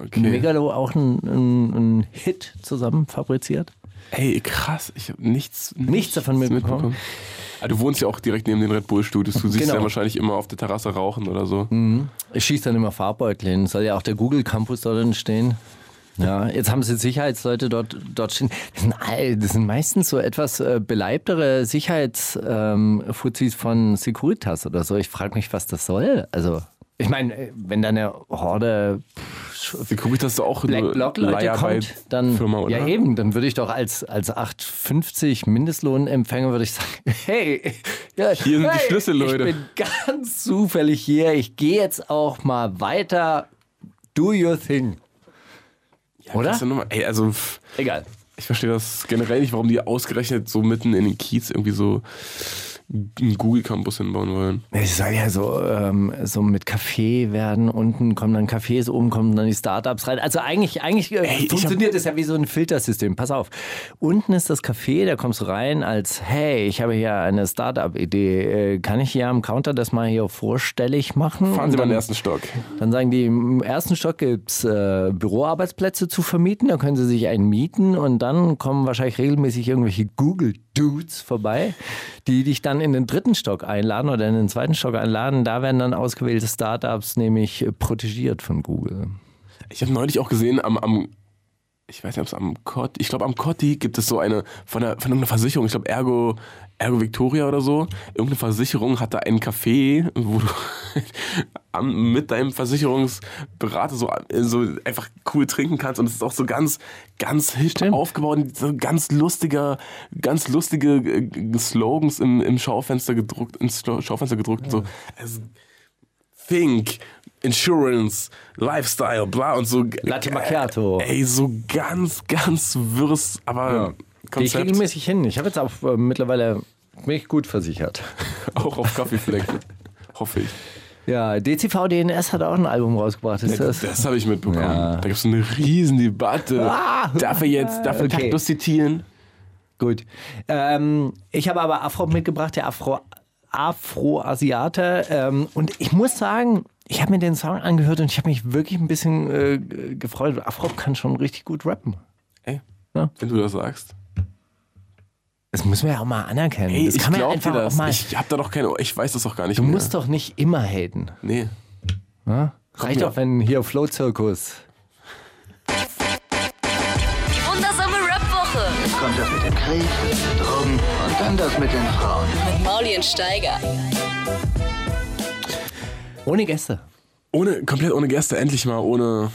Okay. Megalo auch ein, ein, Hit zusammen fabriziert. Ey, krass. Ich habe nichts, Nichts davon mitbekommen. Ah, du wohnst ja auch direkt neben den Red Bull Studios. Du siehst Genau. ja wahrscheinlich immer auf der Terrasse rauchen oder so. Ich schieße dann immer Farbbeutel hin. Soll ja auch der Google Campus dort entstehen. Ja, jetzt haben sie Sicherheitsleute dort, dort stehen. Das sind, all- das sind meistens so etwas äh, beleibtere Sicherheitsfuzis von Securitas oder so. Ich frage mich, was das soll. Also, ich meine, äh, wenn da eine Horde Securitas ist doch auch Black Block Leute kommt, dann Firma, oder? ja eben, dann würde ich doch als als 8,50 Mindestlohnempfänger würde ich sagen, hey, ja, Hier sind die hey, Schlüssel, Leute. Ich bin ganz zufällig hier. Ich gehe jetzt auch mal weiter. Do your thing. oder? Du noch mal- Ey, also Egal. ich verstehe das generell nicht, warum die ausgerechnet so mitten in den Kiez irgendwie so einen Google Campus hinbauen wollen. Es soll ja so, ähm, so mit Kaffee werden. Unten kommen dann Cafés, oben kommen dann die Startups rein. Also eigentlich, eigentlich äh, Ey, ich funktioniert das ja wie so ein Filtersystem. Pass auf. Unten ist das Café, da kommst du rein als, hey, ich habe hier eine Startup-Idee. Äh, kann ich hier am Counter das mal hier vorstellig machen? Fahren Sie mal in den ersten Stock. dann sagen die, im ersten Stock gibt es äh, Büroarbeitsplätze zu vermieten. Da können Sie sich einen mieten und dann kommen wahrscheinlich regelmäßig irgendwelche Google-Dudes vorbei, die dich dann in den dritten Stock einladen oder in den zweiten Stock einladen. Da werden dann ausgewählte Startups nämlich protegiert von Google. Ich habe neulich auch gesehen, am, am ich weiß nicht, ob es am Cotti, ich glaube am Cotti gibt es so eine, von, der, von irgendeiner Versicherung, ich glaube Ergo, Ergo Victoria oder so, irgendeine Versicherung hat da einen Café, wo du am, mit deinem Versicherungsberater so, so einfach cool trinken kannst. Und es ist auch so ganz, ganz hip aufgebaut, so ganz lustiger, ganz lustige äh, Slogans im, im Schaufenster gedruckt, ins Schaufenster gedruckt, so, es, Think, Insurance, Lifestyle, bla und so. Latte Macchiato. Ey, so ganz, ganz wirres, aber ich Konzept regelmäßig hin. Ich habe jetzt auch äh, mittlerweile mich gut versichert. auch auf Kaffeeflecken. Hoffe ich. Ja, DCV DNS hat auch ein Album rausgebracht. Ist Das, das? habe ich mitbekommen. Ja. Da gibt es eine riesen Debatte. Ah. darf er jetzt, darf er Okay. Kaktus zitieren? Gut. Ähm, ich habe aber Afro mitgebracht, der Afro, Afro-Asiate. Ähm, und ich muss sagen, ich habe mir den Song angehört und ich habe mich wirklich ein bisschen äh, gefreut. Afro kann schon richtig gut rappen. Ey, Ja. wenn du das sagst. Das müssen wir ja auch mal anerkennen. Ey, das ich kann man einfach das. auch mal. Ich hab da doch keine, ich weiß das doch gar nicht du mehr. musst doch nicht immer haten. Nee. Ja? Reicht doch, wenn hier Flow-Zirkus. Die wundersame Red Woche. Jetzt kommt das mit dem Krieg, Drogen und dann das mit den Frauen. Mit Mauli und Steiger. Ohne Gäste. Ohne, komplett ohne Gäste, endlich mal ohne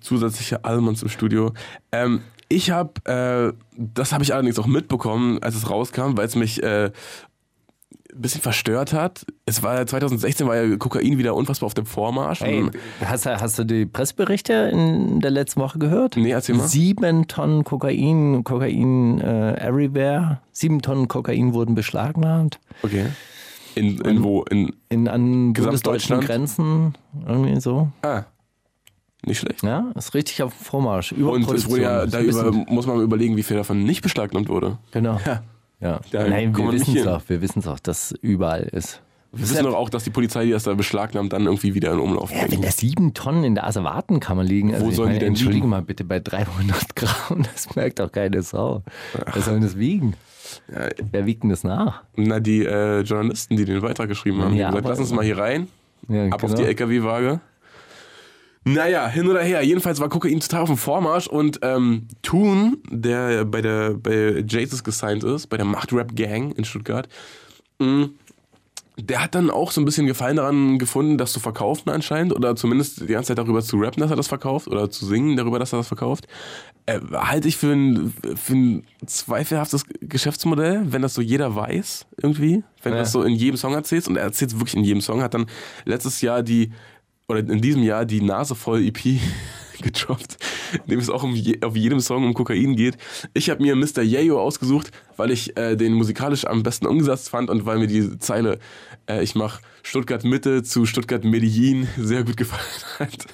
zusätzliche Allmanns im Studio. Ähm, ich habe, äh, das habe ich allerdings auch mitbekommen, als es rauskam, weil es mich äh, ein bisschen verstört hat. Es war ja 2016 war ja Kokain wieder unfassbar auf dem Vormarsch. Ey, hast, du- hast du die Presseberichte in der letzten Woche gehört? Nee, erzähl mal. Sieben Tonnen Kokain, Kokain äh, everywhere. Sieben Tonnen Kokain wurden beschlagnahmt. okay. In, in wo? In, In an bundesdeutschen? Grenzen. Irgendwie so. ah, nicht schlecht. Ja, ist richtig auf dem Vormarsch. Und es wurde ja, da über, muss man überlegen, wie viel davon nicht beschlagnahmt wurde. Genau. Ja. Ja. Da Nein, wir wissen es auch. Wir wissen es auch, dass überall ist. Wir wissen doch auch, dass die Polizei, die das da beschlagnahmt, dann irgendwie wieder in Umlauf Ja, wenn bringt. da sieben Tonnen in der Asservatenkammer liegen, also Wo sollen die meine, denn entschuldige liegen? mal bitte, bei 300 Gramm, das merkt doch keine Sau. Was soll denn das wiegen? Ja, Wer wiegt denn das nach? Na, die äh, Journalisten, die den Beitrag geschrieben haben, Ja, gesagt, lass uns mal hier rein, Ja, ab auf genau. die LKW-Waage. Naja, hin oder her. Jedenfalls war Kokain total auf dem Vormarsch und ähm, Toon, der bei der bei Jesus gesigned ist, bei der Macht Rap Gang in Stuttgart, mh, der hat dann auch so ein bisschen Gefallen daran gefunden, das zu verkaufen anscheinend oder zumindest die ganze Zeit darüber zu rappen, dass er das verkauft oder zu singen darüber, dass er das verkauft. Äh, halte ich für ein, für ein zweifelhaftes Geschäftsmodell, wenn das so jeder weiß irgendwie, wenn Ja. du das so in jedem Song erzählst und er erzählt es wirklich in jedem Song, hat dann letztes Jahr die oder in diesem Jahr die Nase voll EP gedroppt, in dem es auch um je, auf jedem Song um Kokain geht. Ich habe mir Mr. Yayo ausgesucht, weil ich äh, den musikalisch am besten umgesetzt fand und weil mir die Zeile äh, ich mache Stuttgart Mitte zu Stuttgart Medellin sehr gut gefallen hat.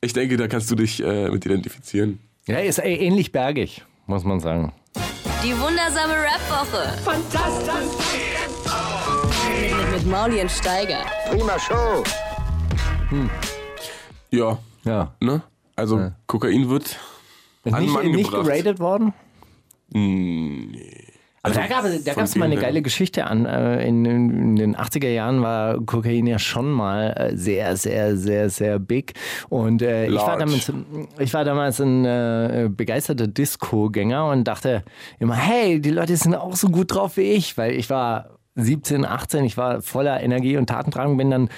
Ich denke, da kannst du dich äh, mit identifizieren. Ja, ist äh, ähnlich bergig, muss man sagen. Die wundersame Rap-Woche. Fantastisch. Mit, mit Mauli und Steiger. Prima Show. Ja, Ja. ne? Also Kokain wird Ist an nicht, Mann nicht gebracht. geratet worden? Nee. Aber da gab es mal eine geile Geschichte an. Äh, In, in den 80er Jahren war Kokain ja schon mal äh, sehr, sehr, sehr, sehr big. Und äh, ich, war damals, ich war damals ein äh, begeisterter Disco-Gänger und dachte immer, hey, die Leute sind auch so gut drauf wie ich, weil ich war 17, 18, ich war voller Energie und Tatendrang, bin dann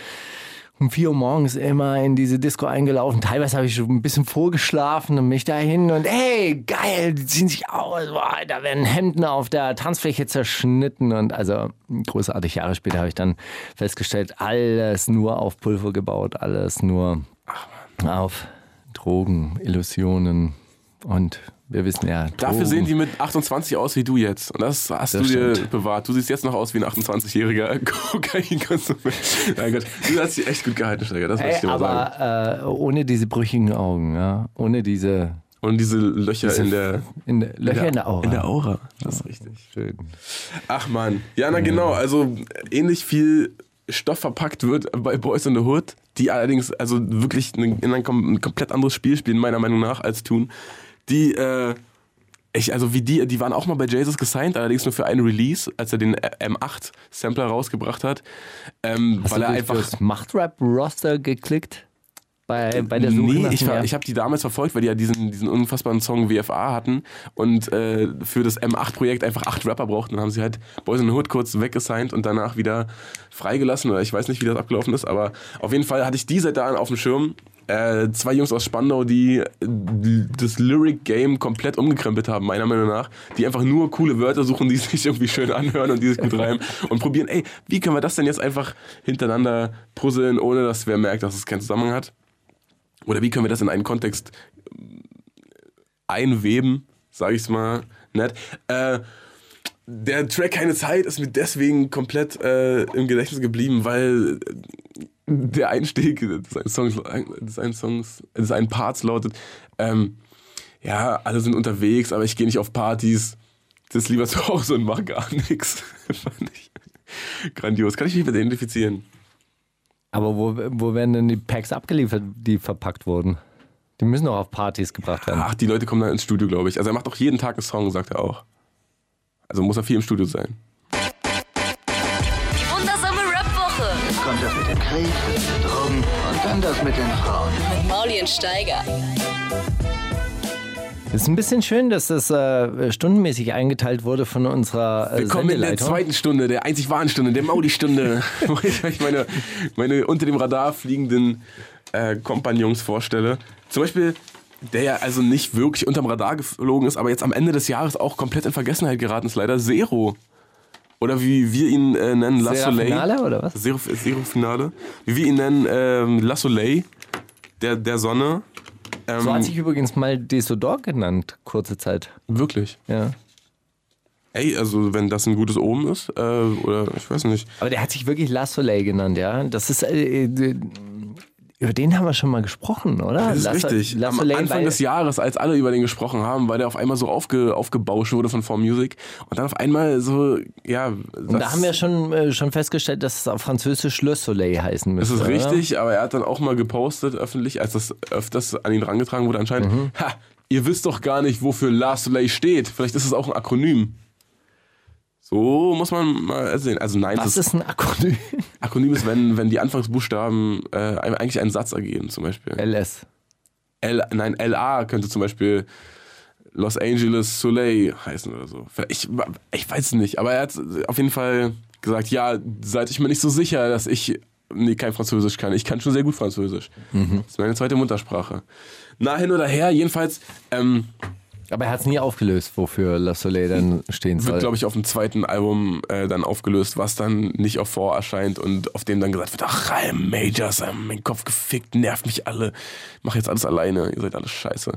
um 4 Uhr morgens immer in diese Disco eingelaufen. Teilweise habe ich schon ein bisschen vorgeschlafen und mich dahin und hey, geil, die ziehen sich aus. Boah, da werden Hemden auf der Tanzfläche zerschnitten und also großartig Jahre später habe ich dann festgestellt, alles nur auf Pulver gebaut, alles nur auf Drogen, Illusionen und wir wissen ja. Dafür Drogen. sehen die mit 28 aus wie du jetzt. Und das hast Das du dir stimmt. bewahrt. Du siehst jetzt noch aus wie ein 28-jähriger Kokainkonsument. Mein Gott, du hast dich echt gut gehalten, Steiger. Das muss ich dir mal sagen. aber äh, ohne diese brüchigen Augen, ja, ohne diese Und diese Löcher diese in der, in der, Löcher in der Aura. In der Aura. Das ist richtig. Schön. Ach man. Ja, na genau. Also ähnlich viel Stoff verpackt wird bei Boys in the Hood, die allerdings also wirklich ein, in ein komplett anderes Spiel spielen, meiner Meinung nach, als tun. Die, äh, ich, also wie die, die waren auch mal bei Jesus gesigned, allerdings nur für einen Release, als er den M8-Sampler rausgebracht hat. Ähm, Hast weil du er einfach. das Machtrap-Roster geklickt? Bei, bei der Suche Nee, ich, war- ich habe die damals verfolgt, weil die ja diesen, diesen unfassbaren Song WFA hatten und äh, für das M8-Projekt einfach acht Rapper brauchten. Dann haben sie halt Boys in the Hood kurz weggesigned und danach wieder freigelassen. Oder ich weiß nicht, wie das abgelaufen ist, aber auf jeden Fall hatte ich die seit da auf dem Schirm. Äh, zwei Jungs aus Spandau, die äh, das Lyric-Game komplett umgekrempelt haben, meiner Meinung nach. Die einfach nur coole Wörter suchen, die sich irgendwie schön anhören und die sich gut reimen und probieren, ey, wie können wir das denn jetzt einfach hintereinander puzzeln, ohne dass wer merkt, dass es keinen Zusammenhang hat? Oder wie können wir das in einen Kontext ähm, einweben, sage ich es mal nett. Äh, der Track Keine Zeit ist mir deswegen komplett äh, im Gedächtnis geblieben, weil äh, der Einstieg des einen Songs, des einen Songs, des einen Parts lautet, ähm, ja, alle sind unterwegs, aber ich gehe nicht auf Partys, sitze lieber zu Hause und mache gar nichts. Fand ich grandios. Kann ich mich mit identifizieren? Aber wo, wo werden denn die Packs abgeliefert, die verpackt wurden? Die müssen doch auf Partys gebracht werden. Ach, die Leute kommen dann ins Studio, glaube ich. Also er macht auch jeden Tag einen Song, sagt er auch. Also muss er viel im Studio sein. Krieg, Drogen und dann das mit den Frauen. Mit Mauli und Steiger. Es ist ein bisschen schön, dass das äh, stundenmäßig eingeteilt wurde von unserer äh, Willkommen in der zweiten Stunde, der einzig wahren Stunde, der Maudi-Stunde, wo ich euch meine, meine unter dem Radar fliegenden äh, Kompagnons vorstelle. Zum Beispiel, der ja also nicht wirklich unterm Radar geflogen ist, aber jetzt am Ende des Jahres auch komplett in Vergessenheit geraten ist, leider Zero. Oder wie wir ihn äh, nennen, La Soleil. Finale, oder was? Zero, Zero Finale. Wie wir ihn nennen, ähm, La Soleil, der, der Sonne. Ähm, So hat sich übrigens mal Desodor genannt, kurze Zeit. wirklich. Ja. Ey, also wenn das ein gutes Omen ist, äh, oder ich weiß nicht. Aber der hat sich wirklich La Soleil genannt, ja. Das ist, äh, äh, über den haben wir schon mal gesprochen, oder? Das ist La So- richtig. La Am Anfang des Jahres, als alle über den gesprochen haben, weil der auf einmal so aufge, aufgebauscht wurde von 4Music und dann auf einmal so, ja. Und da haben wir schon, äh, schon festgestellt, dass es auf Französisch Le Soleil heißen Das müsste. ist oder? richtig, aber er hat dann auch mal gepostet öffentlich, als das öfters an ihn rangetragen wurde anscheinend. Mhm. Ha, ihr wisst doch gar nicht, wofür La Soleil steht. Vielleicht ist es auch ein Akronym. So muss man mal sehen. Also nein, Was das ist ein Akronym? Akronym ist, wenn, wenn die Anfangsbuchstaben äh, eigentlich einen Satz ergeben, zum Beispiel. LS. L, nein, LA könnte zum Beispiel Los Angeles Soleil heißen oder so. Ich, ich weiß es nicht, aber er hat auf jeden Fall gesagt, ja, seid ich mir nicht so sicher, dass ich nee, kein Französisch kann. Ich kann schon sehr gut Französisch. Das ist meine zweite Muttersprache. Na, hin oder her, jedenfalls ähm, Aber er hat es nie aufgelöst, wofür La Soleil dann stehen soll. wird, glaube ich, auf dem zweiten Album äh, dann aufgelöst, was dann nicht auf vor erscheint und auf dem dann gesagt wird, ach, Rhyme Majors, äh, mein Kopf gefickt, nervt mich alle, mach jetzt alles alleine, ihr seid alles scheiße.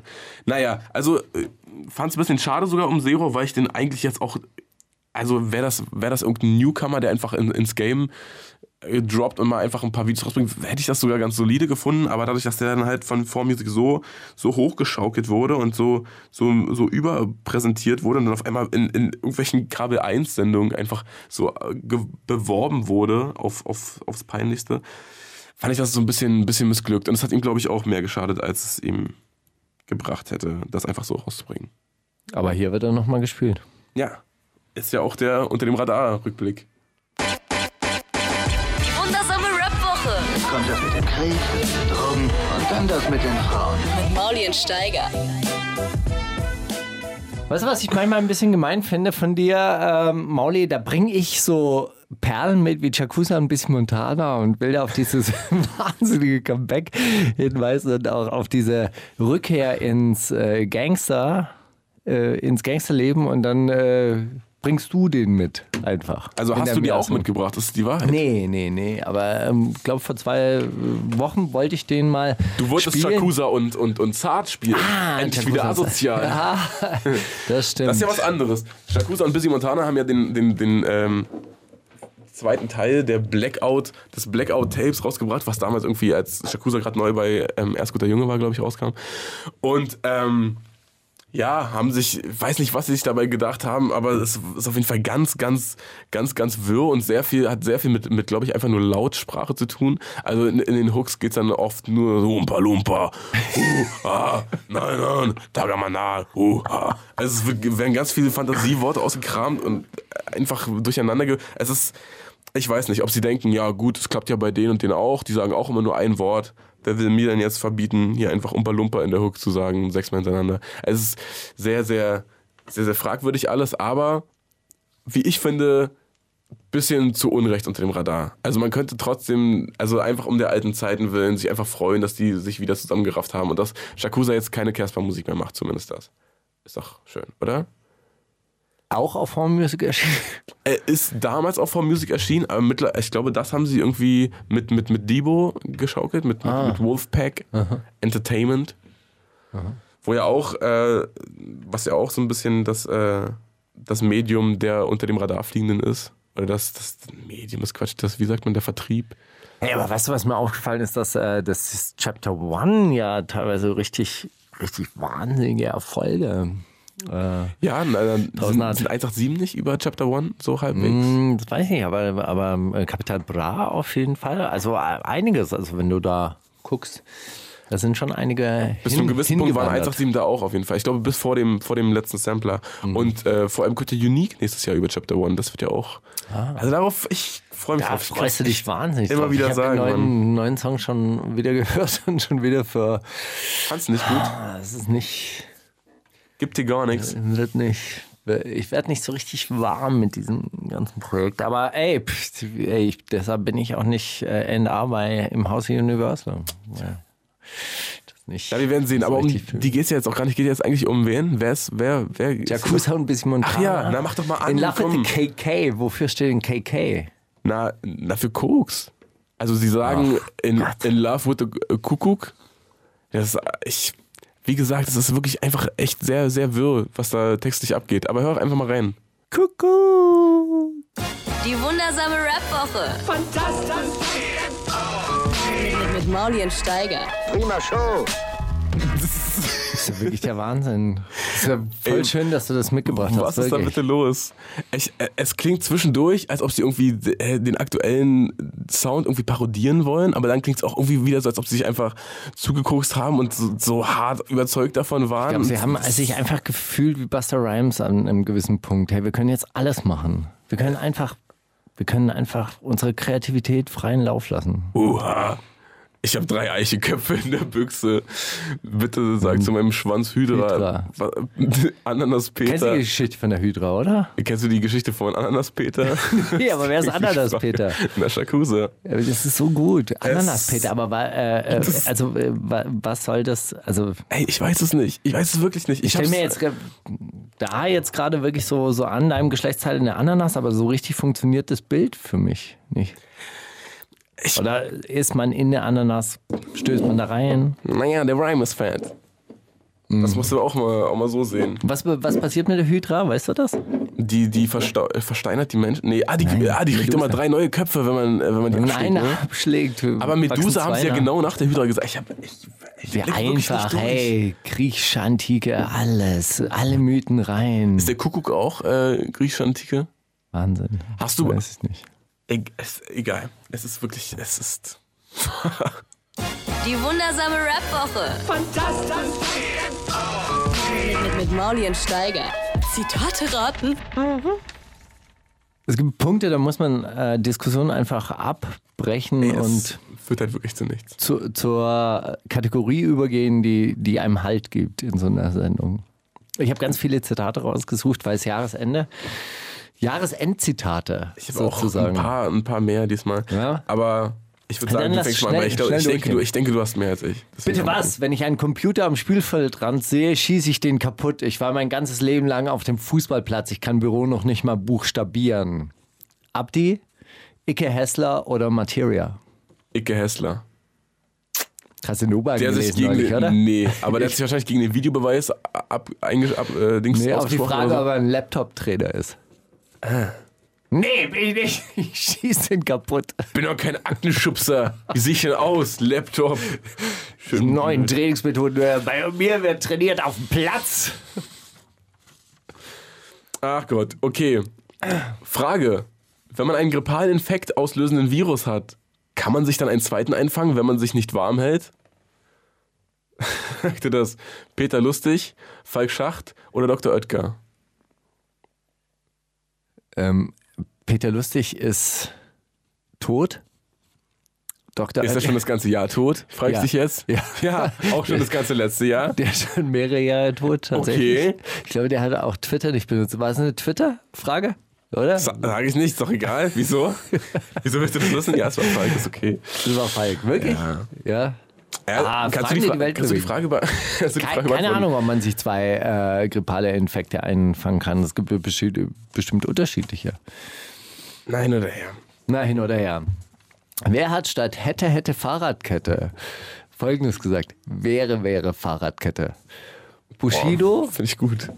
Naja, also äh, fand es ein bisschen schade sogar um Zero, weil ich den eigentlich jetzt auch, also wäre das, wär das irgendein Newcomer, der einfach in, ins Game droppt und mal einfach ein paar Videos rausbringt, hätte ich das sogar ganz solide gefunden, aber dadurch, dass der dann halt von 4Music so, so hochgeschaukelt wurde und so, so, so überpräsentiert wurde und dann auf einmal in, in irgendwelchen Kabel 1 Sendungen einfach so äh, beworben wurde auf, auf, aufs Peinlichste, fand ich das so ein bisschen, ein bisschen missglückt und es hat ihm, glaube ich, auch mehr geschadet, als es ihm gebracht hätte, das einfach so rauszubringen. Aber hier wird er nochmal gespielt. Ja, ist ja auch der unter dem Radar-Rückblick. Kommt das mit dem Krieg, Drogen und dann das mit den Frauen. mit Mauli und Steiger. Weißt du, was ich manchmal ein bisschen gemein finde von dir, ähm, Mauli? Da bringe ich so Perlen mit wie Chakusa und bis Montana und will da auf dieses wahnsinnige Comeback hinweisen und auch auf diese Rückkehr ins äh, Gangster, äh, ins Gangsterleben und dann äh, bringst du den mit einfach. Also hast du die auch mitgebracht, das ist die Wahrheit. Nee, nee, nee. Aber ich ähm, glaube, vor zwei äh, Wochen wollte ich den mal. Du wolltest spielen. Yakuza und, und, und Zart spielen. Ah, Endlich Yakuza. wieder asozial. Ja, das stimmt. Das ist ja was anderes. Yakuza und Busy Montana haben ja den, den, den ähm, zweiten Teil der Blackout, des Blackout-Tapes rausgebracht, was damals irgendwie als Yakuza gerade neu bei ähm, Erst guter Junge war, glaube ich, rauskam. Und ähm, ja, haben sich, weiß nicht, was sie sich dabei gedacht haben, aber es ist auf jeden Fall ganz, ganz, ganz, ganz wirr und sehr viel, hat sehr viel mit, mit glaube ich, einfach nur Lautsprache zu tun. Also in, in den Hooks geht's dann oft nur so Umpa Lumpa, uh, ah, nein, nein, Tagamana, uh, ah. Also es werden ganz viele Fantasieworte ausgekramt und einfach durcheinander. Ge es ist, ich weiß nicht, ob sie denken, ja gut, es klappt ja bei denen und denen auch, die sagen auch immer nur ein Wort. Wer will mir dann jetzt verbieten, hier einfach Umpa Lumpa in der Hook zu sagen, sechsmal hintereinander. Es ist sehr, sehr, sehr, sehr fragwürdig alles, aber wie ich finde, bisschen zu Unrecht unter dem Radar. Also man könnte trotzdem, also einfach um der alten Zeiten willen, sich einfach freuen, dass die sich wieder zusammengerafft haben und dass Shakusa jetzt keine Casper-Musik mehr macht, zumindest das. Ist doch schön, oder? Auch auf Home Music erschienen. Er ist damals auch vor Music erschienen, aber mittler, ich glaube, das haben sie irgendwie mit, mit, mit Debo geschaukelt, mit, mit, mit Wolfpack Entertainment. Wo ja auch, äh, was ja auch so ein bisschen das, äh, das Medium der unter dem Radar fliegenden ist. Oder das, das Medium ist Quatsch, das, wie sagt man, der Vertrieb. Hey, aber weißt du, was mir aufgefallen ist, dass äh, das Chapter One ja teilweise richtig, richtig wahnsinnige Erfolge. Äh, Ja, na, sind, Tausend sind 187 nicht über Chapter One so halbwegs. hm, das weiß ich nicht, aber, aber äh, Capital Bra auf jeden Fall. Also äh, einiges, also wenn du da guckst, da sind schon einige. Bis zu einem gewissen Punkt waren 187 da auch auf jeden Fall. Ich glaube, bis vor dem, vor dem letzten Sampler. Mhm. Und äh, vor allem kommt der Unique nächstes Jahr über Chapter One. Das wird ja auch. Also darauf, ich freue mich Ah. Ja, drauf. Ich freust du dich wahnsinnig. Immer drauf. wieder ich sagen, den Mann. neuen, neuen Song schon wieder gehört und schon wieder für. Fand's nicht gut. Das ist nicht. Gibt dir gar nichts. Wird nicht. Ich werde nicht so richtig warm mit diesem ganzen Projekt. Aber ey, pff, ey ich, deshalb bin ich auch nicht äh, NA bei im Haus Universal. Ja. Das nicht. Ja, wir werden sehen. so Aber um die geht's ja jetzt auch gar nicht. Geht jetzt eigentlich um wen? Wer ist, wer, wer? Yakuza und ein bisschen Montana. Ach ja, na, mach doch mal an, In Love komm. with the KK. Wofür steht denn KK? Na, na, für Koks. Also sie sagen in, in Love with the Kuckuck. Das ist, ich, wie gesagt, es ist wirklich einfach echt sehr, sehr wirr, was da textlich abgeht. Aber hör einfach mal rein. Kuckuck. Die wundersame Rap-Woche. Fantastisch. Mit, mit Mauli und Steiger. Prima Show. Das ist ja wirklich der Wahnsinn. Ist ja voll Ey, schön, dass du das mitgebracht hast. Was ist da wirklich. bitte los? Ich, äh, es klingt zwischendurch, als ob sie irgendwie äh, den aktuellen Sound irgendwie parodieren wollen, aber dann klingt es auch irgendwie wieder so, als ob sie sich einfach zugekokst haben und so, so hart überzeugt davon waren. Ich glaube, sie haben sich einfach gefühlt wie Buster Rhymes an einem gewissen Punkt. Hey, wir können jetzt alles machen. Wir können einfach, wir können einfach unsere Kreativität freien Lauf lassen. Uha. Ich habe drei Eichelköpfe in der Büchse. Bitte sag zu meinem Schwanz Hydra. Hydra. Ananas Kennst du die Peter. Geschichte von der Hydra, oder? Kennst du die Geschichte von Ananas Peter? Ja, aber wer ist Ananas Peter? Na, Shakusa. Ja, Das ist so gut. Ananas Peter, aber wa- äh, äh, also äh, wa- was soll das? Also Ey, ich weiß es nicht. Ich weiß es wirklich nicht. ich Ich stelle mir jetzt da jetzt gerade wirklich so, so an deinem Geschlechtsteil eine Ananas, aber so richtig funktioniert das Bild für mich nicht. Ich- Oder ist man in der Ananas, stößt man da rein? Naja, der Rhyme ist fat. Mhm. Das musst du auch mal, auch mal so sehen. Was, was passiert mit der Hydra, weißt du das? Die, die versteinert die Menschen. Nee, ah, die, Nein, ah, die kriegt immer drei neue Köpfe, wenn man, äh, wenn man die abschlägt, eine ne? abschlägt. Aber Medusa haben sie ja genau nach der Hydra gesagt. Ich hab, ich, ich nicht einfach, hey, griechische Antike, alles, alle Mythen rein. Ist der Kuckuck auch äh, griechische Antike? Wahnsinn. Hast du- Weiß ich nicht. E es, egal. Es ist wirklich, es ist. Die wundersame Rap-Woche. Fantastisch. Mit, mit, mit Mauli und Steiger. Zitate raten. Es gibt Punkte, da muss man äh, Diskussionen einfach abbrechen Ey, und führt halt wirklich zu nichts. zu, zur Kategorie übergehen, die, die einem Halt gibt in so einer Sendung. Ich habe ganz viele Zitate rausgesucht, weil es Jahresende. Jahresendzitate Ich habe auch sozusagen. ein paar, ein paar mehr diesmal. Ja? Aber ich würde sagen, du fängst mal schnell- an, weil ich, glaub, ich, denke, du, ich denke, du hast mehr als ich. Deswegen Bitte was? Wenn ich einen Computer am Spielfeldrand sehe, schieße ich den kaputt. Ich war mein ganzes Leben lang auf dem Fußballplatz. Ich kann Büro noch nicht mal buchstabieren. Abdi, Icke Hessler oder Materia? Icke Hessler. Hast du den Ober Der sich gelesen gegen neulich, oder? Nee, aber der hat sich wahrscheinlich gegen den Videobeweis ab, einge, ab äh, Dings Nee, auf die Frage, oder ob er ein Laptop-Trainer ist. Nee, bin ich nicht. Ich schieße den kaputt. Bin doch kein Aktenschubser. Wie sehe ich denn aus? Laptop. Schön. Neuen Trainingsmethoden. Bei mir wird trainiert auf dem Platz. Ach Gott, okay. Frage. Wenn man einen grippalen Infekt auslösenden Virus hat, kann man sich dann einen zweiten einfangen, wenn man sich nicht warm hält? Sagte das Peter Lustig, Falk Schacht oder Dr. Oetker? Ähm, Peter Lustig ist tot. Dr. Ist er schon das ganze Jahr tot? Frag ich Ja. dich jetzt? Ja. ja, auch schon das ganze letzte Jahr. Der ist schon mehrere Jahre tot, tatsächlich. Okay. Ich glaube, der hat auch Twitter nicht benutzt. War es eine Twitter-Frage? Oder? Sa- Sag ich nicht, ist doch egal. Wieso? Wieso willst du das wissen? Ja, es war Falk, ist okay. Das war Falk. Wirklich? Ja. Ja. Ja, Ah, kannst, du die die Welt kannst du die. Frage die Keine, keine? Ahnung, ob man sich zwei äh, grippale Infekte einfangen kann. Es gibt bestimmt, bestimmt unterschiedliche. Nein oder her. Na, hin oder her. Wer hat statt hätte, hätte Fahrradkette Folgendes gesagt? Wäre, wäre Fahrradkette. Bushido, Finde ich gut.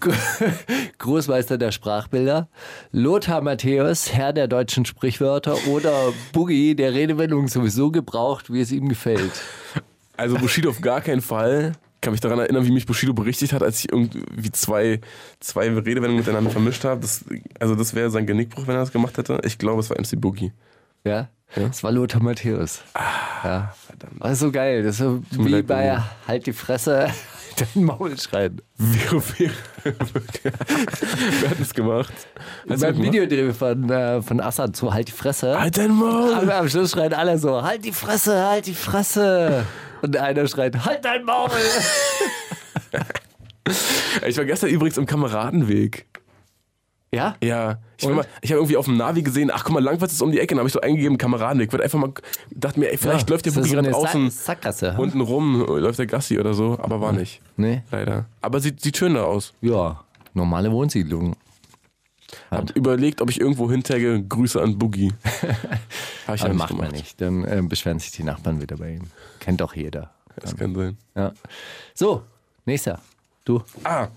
Großmeister der Sprachbilder, Lothar Matthäus, Herr der deutschen Sprichwörter oder Boogie, der Redewendung sowieso gebraucht, wie es ihm gefällt. Also Bushido auf gar keinen Fall. Ich kann mich daran erinnern, wie mich Bushido berichtigt hat, als ich irgendwie zwei, zwei Redewendungen miteinander vermischt habe. Das, also das wäre sein Genickbruch, wenn er das gemacht hätte. Ich glaube, es war MC Boogie. Ja? Das war Lothar Matthäus. ja. Verdammt. War so geil. Das ist wie leid, bei Boogie. Halt die Fresse, dein Maul schreien. Wäre, wäre. Wer hat das gemacht? Hast du Beim? Videodreh von, äh, von Assad so Halt die Fresse. Halt dein Maul! Aber am Schluss schreien alle so, halt die Fresse, halt die Fresse. Und einer schreit, halt dein Maul. Ich war gestern übrigens im Kameradenweg. ja? Ja, ich, mal- ich habe irgendwie auf dem Navi gesehen, ach guck mal, Langwitz ist um die Ecke, dann habe ich so eingegeben, Kameradenweg. Ich wollte einfach mal, dachte mir, ey, vielleicht läuft der Boogie so gerade außen Sa Sackgasse. unten rum, läuft der Gassi oder so, aber war nicht. Nee. Leider. Aber sieht, sieht schön da aus. Ja, normale Wohnsiedlung. Hab überlegt, ob ich irgendwo hintagge, Grüße an Boogie. Habe ich Aber macht man gemacht. nicht. Dann äh, beschweren sich die Nachbarn wieder bei ihm. Kennt doch jeder. Das kann sein. Ja. So, nächster. Du. Ah.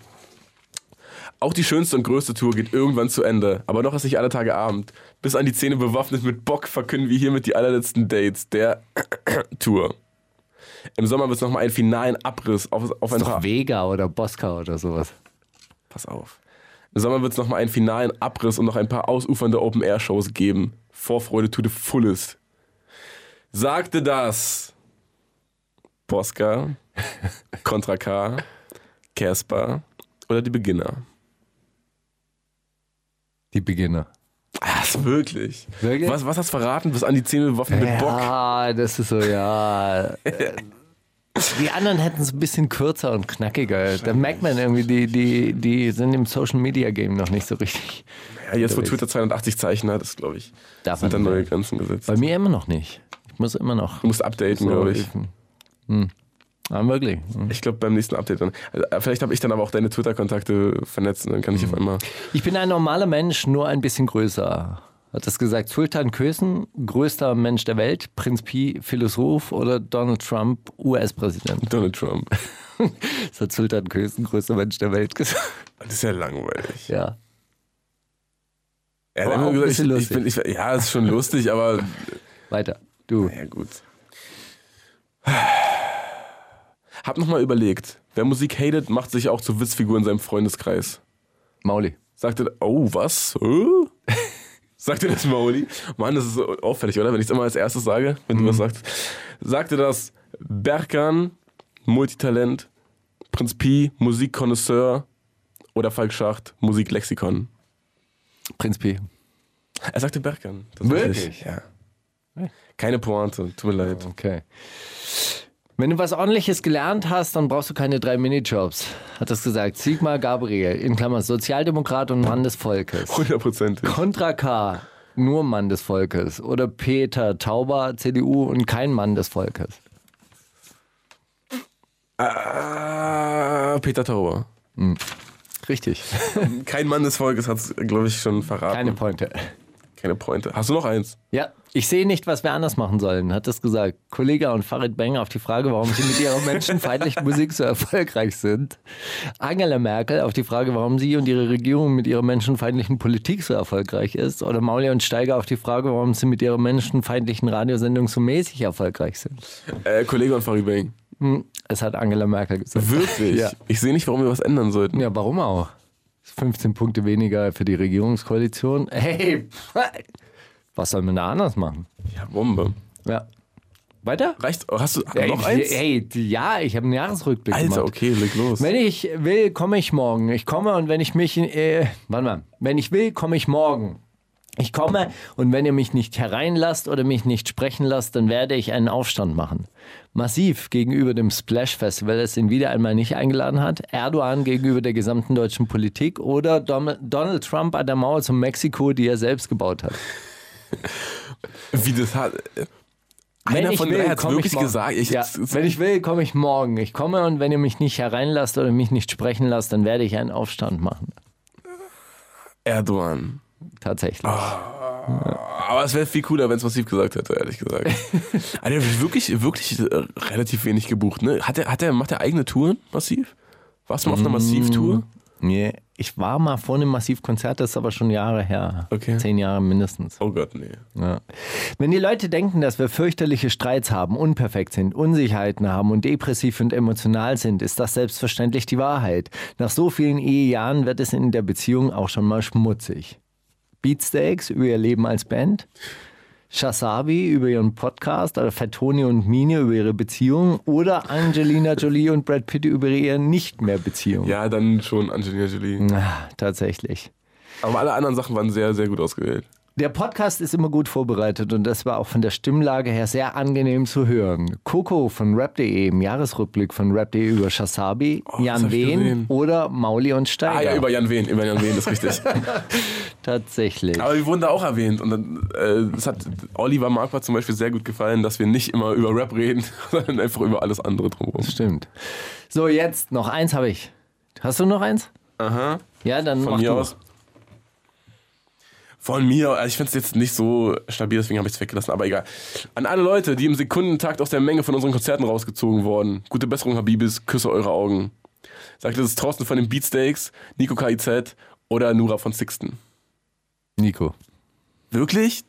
Auch die schönste und größte Tour geht irgendwann zu Ende. Aber noch ist nicht alle Tage Abend. Bis an die Zähne bewaffnet mit Bock verkünden wir hiermit die allerletzten Dates der Tour. Im Sommer wird es nochmal einen finalen Abriss auf, auf ein Ist doch Vega oder Bosca oder sowas. Pass auf. Im Sommer wird es nochmal einen finalen Abriss und noch ein paar ausufernde Open-Air-Shows geben. Vorfreude to the fullest. Sagte das Posca, Contra K, Casper oder die Beginner? Die Beginner. Ah, Was, wirklich? Wirklich? Was, was hast du verraten? Bis an die Zähne bewaffnet mit Bock? Ja, das ist so, ja. Die anderen hätten es ein bisschen kürzer und knackiger. Da merkt man irgendwie, die, die, die sind im Social Media Game noch nicht so richtig. Ja, jetzt, wo Twitter 280 Zeichen hat, ist, glaube ich, Darf sind man dann nicht neue Grenzen gesetzt. Bei mir immer noch nicht. Ich muss immer noch. Du musst updaten, glaube ich. Hm. Ah, wirklich. Hm. Ich glaube, beim nächsten Update dann. Also, vielleicht habe ich dann aber auch deine Twitter-Kontakte vernetzt und dann kann ich Hm. auf einmal. Ich bin ein normaler Mensch, nur ein bisschen größer. Hat das gesagt Sultan Kösen, größter Mensch der Welt, Prinz Pi, Philosoph oder Donald Trump, US-Präsident? Donald Trump. Das hat Sultan Kösen, größter Mensch der Welt, gesagt. Das ist ja langweilig. Ja. Er hat immer ein gesagt, ich, ich bin, ich, ja, ist schon lustig, aber Weiter. Du. ja gut. Hab nochmal überlegt, wer Musik hatet, macht sich auch zur Witzfigur in seinem Freundeskreis. Mauli. Sagte, oh, was? Hä? Sagte das Mauli? Mann, das ist so auffällig, oder? Wenn ich es immer als erstes sage, wenn du was sagst. Sagte das Berkan, Multitalent, Prinz Pi, Musikkonnoisseur oder Falk Schacht, Musiklexikon? Prinz Pi. Er sagte Berkan. Wirklich? Ja. Keine Pointe, tut mir leid. Okay. Wenn du was ordentliches gelernt hast, dann brauchst du keine drei Minijobs, hat das gesagt. Sigmar Gabriel, in Klammern Sozialdemokrat und Mann des Volkes. Hundertprozentig. Contra K, nur Mann des Volkes. Oder Peter Tauber, CDU und kein Mann des Volkes. Ah, Peter Tauber. Richtig. Kein Mann des Volkes hat es, glaube ich, schon verraten. Keine Pointe. Keine Pointe. Hast du noch eins? Ja, ich sehe nicht, was wir anders machen sollen, hat das gesagt. Kollege und Farid Bang auf die Frage, warum sie mit ihrer menschenfeindlichen Musik so erfolgreich sind. Angela Merkel auf die Frage, warum sie und ihre Regierung mit ihrer menschenfeindlichen Politik so erfolgreich ist. Oder Mauli und Steiger auf die Frage, warum sie mit ihrer menschenfeindlichen Radiosendung so mäßig erfolgreich sind. Äh, Kollege und Farid Bang. Hm, Es hat Angela Merkel gesagt. Wirklich? Ja. Ich sehe nicht, warum wir was ändern sollten. Ja, warum auch? 15 Punkte weniger für die Regierungskoalition. Hey, was soll man da anders machen? Ja, Bombe. Ja. Weiter? Reicht? oh, Hast du Ey, noch eins? Ey, ja, ich habe einen Jahresrückblick Alter, gemacht. okay, leg los. Wenn ich will, komme ich morgen. Ich komme und wenn ich mich, äh, warte mal, wenn ich will, komme ich morgen. Ich komme und wenn ihr mich nicht hereinlasst oder mich nicht sprechen lasst, dann werde ich einen Aufstand machen. Massiv gegenüber dem Splash Festival, das ihn wieder einmal nicht eingeladen hat. Erdogan gegenüber der gesamten deutschen Politik oder Donald Trump an der Mauer zu Mexiko, die er selbst gebaut hat. Wie das hat. äh, Wenn Einer ich von will, drei hat ich wirklich morgen. gesagt. Ich, ja, wenn ich will, komme ich morgen. Ich komme und wenn ihr mich nicht hereinlasst oder mich nicht sprechen lasst, dann werde ich einen Aufstand machen. Erdogan. Tatsächlich. Aber es wäre viel cooler, wenn es massiv gesagt hätte, ehrlich gesagt. Alter, wirklich, wirklich äh, relativ wenig gebucht, ne? Hat er, hat er, macht er eigene Touren massiv? Warst du mal auf einer Massiv-Tour? Nee, ich war mal vor einem Massivkonzert, das ist aber schon Jahre her. Okay. Zehn Jahre mindestens. Oh Gott, nee. Ja. Wenn die Leute denken, dass wir fürchterliche Streits haben, unperfekt sind, Unsicherheiten haben und depressiv und emotional sind, ist das selbstverständlich die Wahrheit. Nach so vielen Ehejahren wird es in der Beziehung auch schon mal schmutzig. Beatsteaks über ihr Leben als Band, Shasabi über ihren Podcast, oder Fatoni und Mine über ihre Beziehung oder Angelina Jolie und Brad Pitt über ihre nicht mehr Beziehung. Ja, dann schon Angelina Jolie. Ah, tatsächlich. Aber alle anderen Sachen waren sehr, sehr gut ausgewählt. Der Podcast ist immer gut vorbereitet und das war auch von der Stimmlage her sehr angenehm zu hören. Coco von rap.de im Jahresrückblick von rap.de über Shasabi, Oh, Jan Wehn oder Mauli und Steiger. Ah ja, über Jan Wehn, über Jan Wehn, ist richtig. Tatsächlich. Aber wir wurden da auch erwähnt. Und dann, äh, es hat Oliver Marquardt zum Beispiel sehr gut gefallen, dass wir nicht immer über Rap reden, sondern einfach über alles andere drumherum. Stimmt. So, jetzt noch eins habe ich. Hast du noch eins? Aha. Ja, dann Von mach mir du. aus. Von mir, also ich finde es jetzt nicht so stabil, deswegen habe ich es weggelassen, aber egal. An alle Leute, die im Sekundentakt aus der Menge von unseren Konzerten rausgezogen wurden. Gute Besserung, Habibis, küsse eure Augen. Sagt es ist Thorsten von den Beatsteaks, Nico KIZ oder Nura von Sixten. Nico. Wirklich?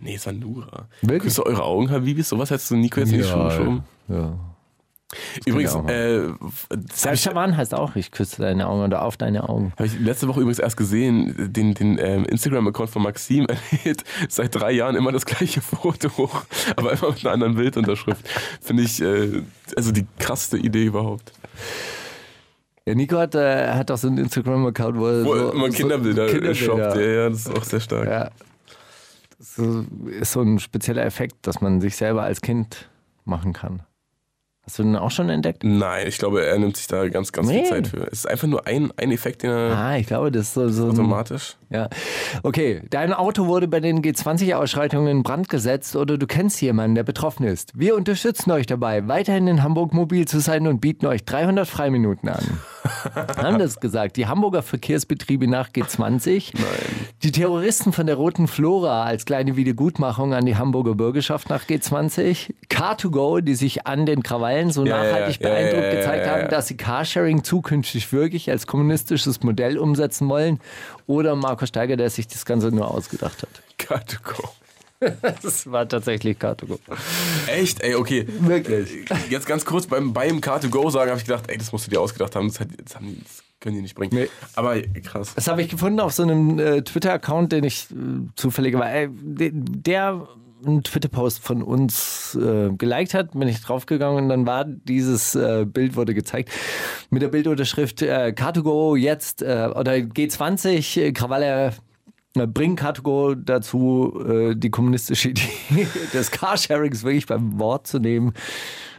Nee, es war Nura. Wirklich? Küsse eure Augen, Habibis, sowas hättest du Nico jetzt in die Schuhe geschoben. ja. Übrigens, äh, Schaban heißt auch, ich küsse deine Augen oder auf deine Augen. Habe ich letzte Woche übrigens erst gesehen, den, den ähm, Instagram-Account von Maxim erhält seit drei Jahren immer das gleiche Foto hoch, aber immer mit einer anderen Bildunterschrift. Finde ich, äh, also die krasseste Idee überhaupt. Ja, Nico hat, äh, hat auch so einen Instagram-Account, wo er Wo so, immer Kinderbilder, so Kinderbilder. shoppt. Ja, ja, das ist auch sehr stark. Ja. Das ist so ein spezieller Effekt, dass man sich selber als Kind machen kann. Hast du den auch schon entdeckt? Nein, ich glaube, er nimmt sich da ganz, ganz Nee. viel Zeit für. Es ist einfach nur ein, ein Effekt, den er Ah, ich glaube, das ist so, so ein, automatisch. Ja. Okay, dein Auto wurde bei den G20-Ausschreitungen in Brand gesetzt oder du kennst jemanden, der betroffen ist. Wir unterstützen euch dabei, weiterhin in Hamburg mobil zu sein und bieten euch 300 Freiminuten an. Haben das gesagt. Die Hamburger Verkehrsbetriebe nach G20. Die Terroristen von der Roten Flora als kleine Wiedergutmachung an die Hamburger Bürgerschaft nach G20. Car2Go, die sich an den Krawallen so Ja, nachhaltig ja, beeindruckt ja, gezeigt haben, dass sie Carsharing zukünftig wirklich als kommunistisches Modell umsetzen wollen. Oder Marco Steiger, der sich das Ganze nur ausgedacht hat. Car2Go. Das war tatsächlich Car2Go. Echt? Ey, okay. Wirklich. Jetzt ganz kurz beim, beim Car2Go sagen, habe ich gedacht, ey, das musst du dir ausgedacht haben. Das, hat, das, haben die, das können die nicht bringen. Nee. Aber krass. Das habe ich gefunden auf so einem äh, Twitter-Account, den ich äh, zufällig war. Äh, de- der einen Twitter-Post von uns äh, geliked hat, bin ich draufgegangen und dann war dieses äh, Bild wurde gezeigt mit der Bildunterschrift äh, Car2Go jetzt äh, oder G20 äh, Krawalle äh, bringen Car2Go dazu, äh, die kommunistische Idee des Carsharings wirklich beim Wort zu nehmen.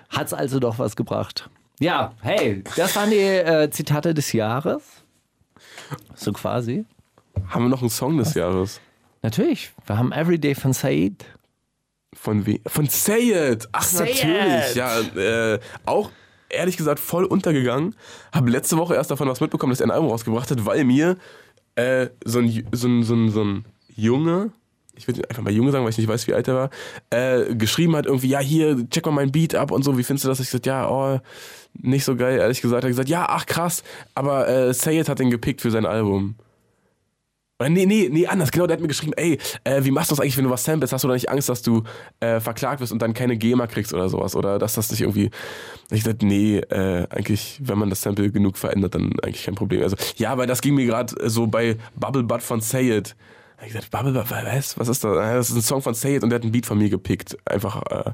Hat es also doch was gebracht. Ja, hey, das waren die äh, Zitate des Jahres. So quasi. Haben wir noch einen Song des Jahres? Natürlich. Wir haben Everyday von Said. Von wem? Von Say It! Ach, Say natürlich. It. Ja, äh, auch ehrlich gesagt voll untergegangen. Habe letzte Woche erst davon was mitbekommen, dass er ein Album rausgebracht hat, weil mir äh, so, ein, so, ein, so, ein, so ein Junge, ich würde einfach mal Junge sagen, weil ich nicht weiß, wie alt er war, äh, geschrieben hat irgendwie, ja, hier, check mal meinen Beat ab und so, wie findest du das? Ich gesagt, ja, oh, nicht so geil, ehrlich gesagt. Er hat gesagt, ja, ach krass, aber äh, Say It hat den gepickt für sein Album. Oder nee, nee, nee, anders. Genau, der hat mir geschrieben, ey, äh, wie machst du das eigentlich, wenn du was samplest? Hast du da nicht Angst, dass du äh, verklagt wirst und dann keine GEMA kriegst oder sowas? Oder dass das nicht irgendwie. Ich dachte, nee, äh, eigentlich, wenn man das Sample genug verändert, dann eigentlich kein Problem. Also, ja, weil das ging mir gerade so bei Bubble Butt von Say It. Ich gesagt, Bubble Butt, was? Was ist das? Ah, Das ist ein Song von Say It und der hat einen Beat von mir gepickt. Einfach, äh,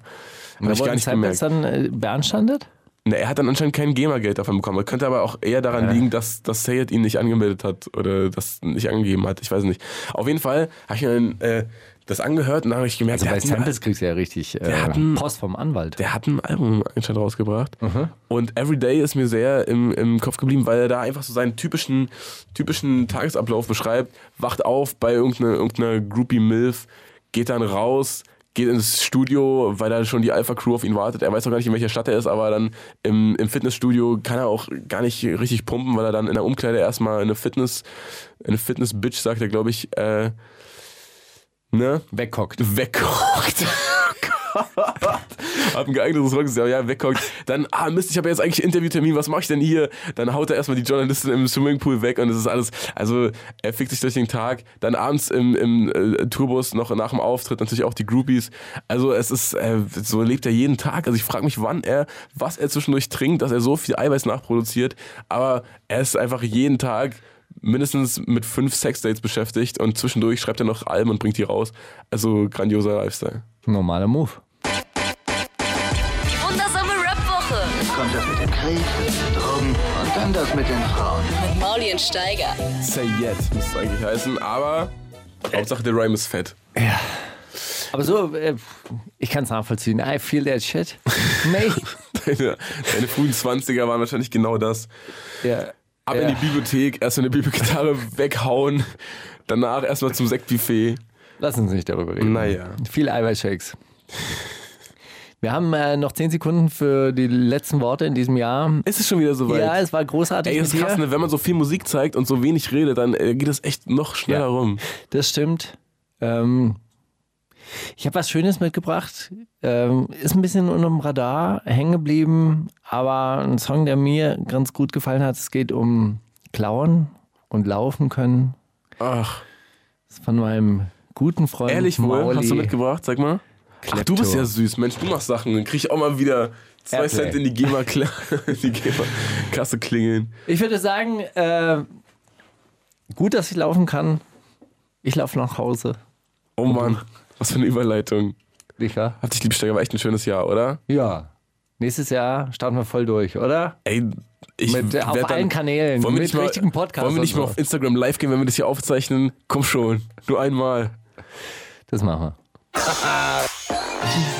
hab ich gar nicht gemerkt. dann äh, beanstandet? Ne, er hat dann anscheinend kein GEMA-Geld davon bekommen. Könnte aber auch eher daran liegen, dass, dass Sayed ihn nicht angemeldet hat oder das nicht angegeben hat. Ich weiß nicht. Auf jeden Fall habe ich mir dann äh, das angehört und dann habe ich gemerkt, Also bei Samples kriegst du ja richtig äh, hat ein- Post vom Anwalt. der hat ein Album anscheinend rausgebracht. Und Everyday ist mir sehr im, im Kopf geblieben, weil er da einfach so seinen typischen, typischen Tagesablauf beschreibt. Wacht auf bei irgendeiner, irgendeiner Groupie Milf, geht dann raus, geht ins Studio, weil da schon die Alpha Crew auf ihn wartet. Er weiß auch gar nicht, in welcher Stadt er ist, aber dann im, im Fitnessstudio kann er auch gar nicht richtig pumpen, weil er dann in der Umkleide erstmal eine Fitness, eine Fitness-Bitch, sagt er, glaube ich, äh, ne? Wegguckt. wegguckt. Hab ein geeignetes Rock gesagt, ja, wegguckt. Dann, ah Mist, ich habe jetzt eigentlich Interviewtermin, was mache ich denn hier? Dann haut er erstmal die Journalistin im Swimmingpool weg und es ist alles, also er fickt sich durch den Tag. Dann abends im, im äh, Tourbus noch nach dem Auftritt natürlich auch die Groupies. Also es ist, äh, so lebt er jeden Tag. Also ich frage mich, wann er, was er zwischendurch trinkt, dass er so viel Eiweiß nachproduziert. Aber er ist einfach jeden Tag mindestens mit fünf Sexdates beschäftigt und zwischendurch schreibt er noch Alben und bringt die raus. Also grandioser Lifestyle. Normaler Move. Die wundersame Rap-Woche Jetzt kommt das mit dem Krieg, Drogen und dann das mit den Frauen. mit Mauli und Steiger. Say Yet müsste es eigentlich heißen, aber Hauptsache der Rhyme ist fett. Aber so, äh, ich kann es nachvollziehen. I feel that shit. Mate. Deine, deine frühen 20er waren wahrscheinlich genau das. ja. Ab ja. in die Bibliothek, erst eine Bibelgitarre weghauen, danach erstmal zum Sektbuffet. Lass uns nicht darüber reden. Naja. Viele Eiweißshakes. Wir haben äh, noch 10 Sekunden für die letzten Worte in diesem Jahr. Ist es schon wieder soweit? Ja, es war großartig Ey, das ist krass, ne? wenn man so viel Musik zeigt und so wenig redet, dann äh, geht es echt noch schneller Ja. rum. Das stimmt. Ähm, ich habe was Schönes mitgebracht. Ähm, ist ein bisschen unterm Radar hängen geblieben, aber ein Song, der mir ganz gut gefallen hat. Es geht um Klauen und Laufen können. Ach, Das ist von meinem guten Freund ehrlich wohl? Hast du mitgebracht? Sag mal. Ach, du Klepto. bist ja süß, Mensch, du machst Sachen. Dann krieg ich auch mal wieder zwei Airplay. Cent in die GEMA, GEMA-Kasse klingeln. Ich würde sagen, äh, gut, dass ich laufen kann. Ich laufe nach Hause. Oh Mann, was für eine Überleitung. Wahr? Hat dich Liebsteiger war echt ein schönes Jahr, oder? Ja. Nächstes Jahr starten wir voll durch, oder? Ey, ich Mit, auf werd allen Kanälen, wollen wir mit nicht mal, richtigen Podcasts Wollen wir nicht mal auf Instagram live gehen, wenn wir das hier aufzeichnen? Komm schon, nur einmal. Das machen wir.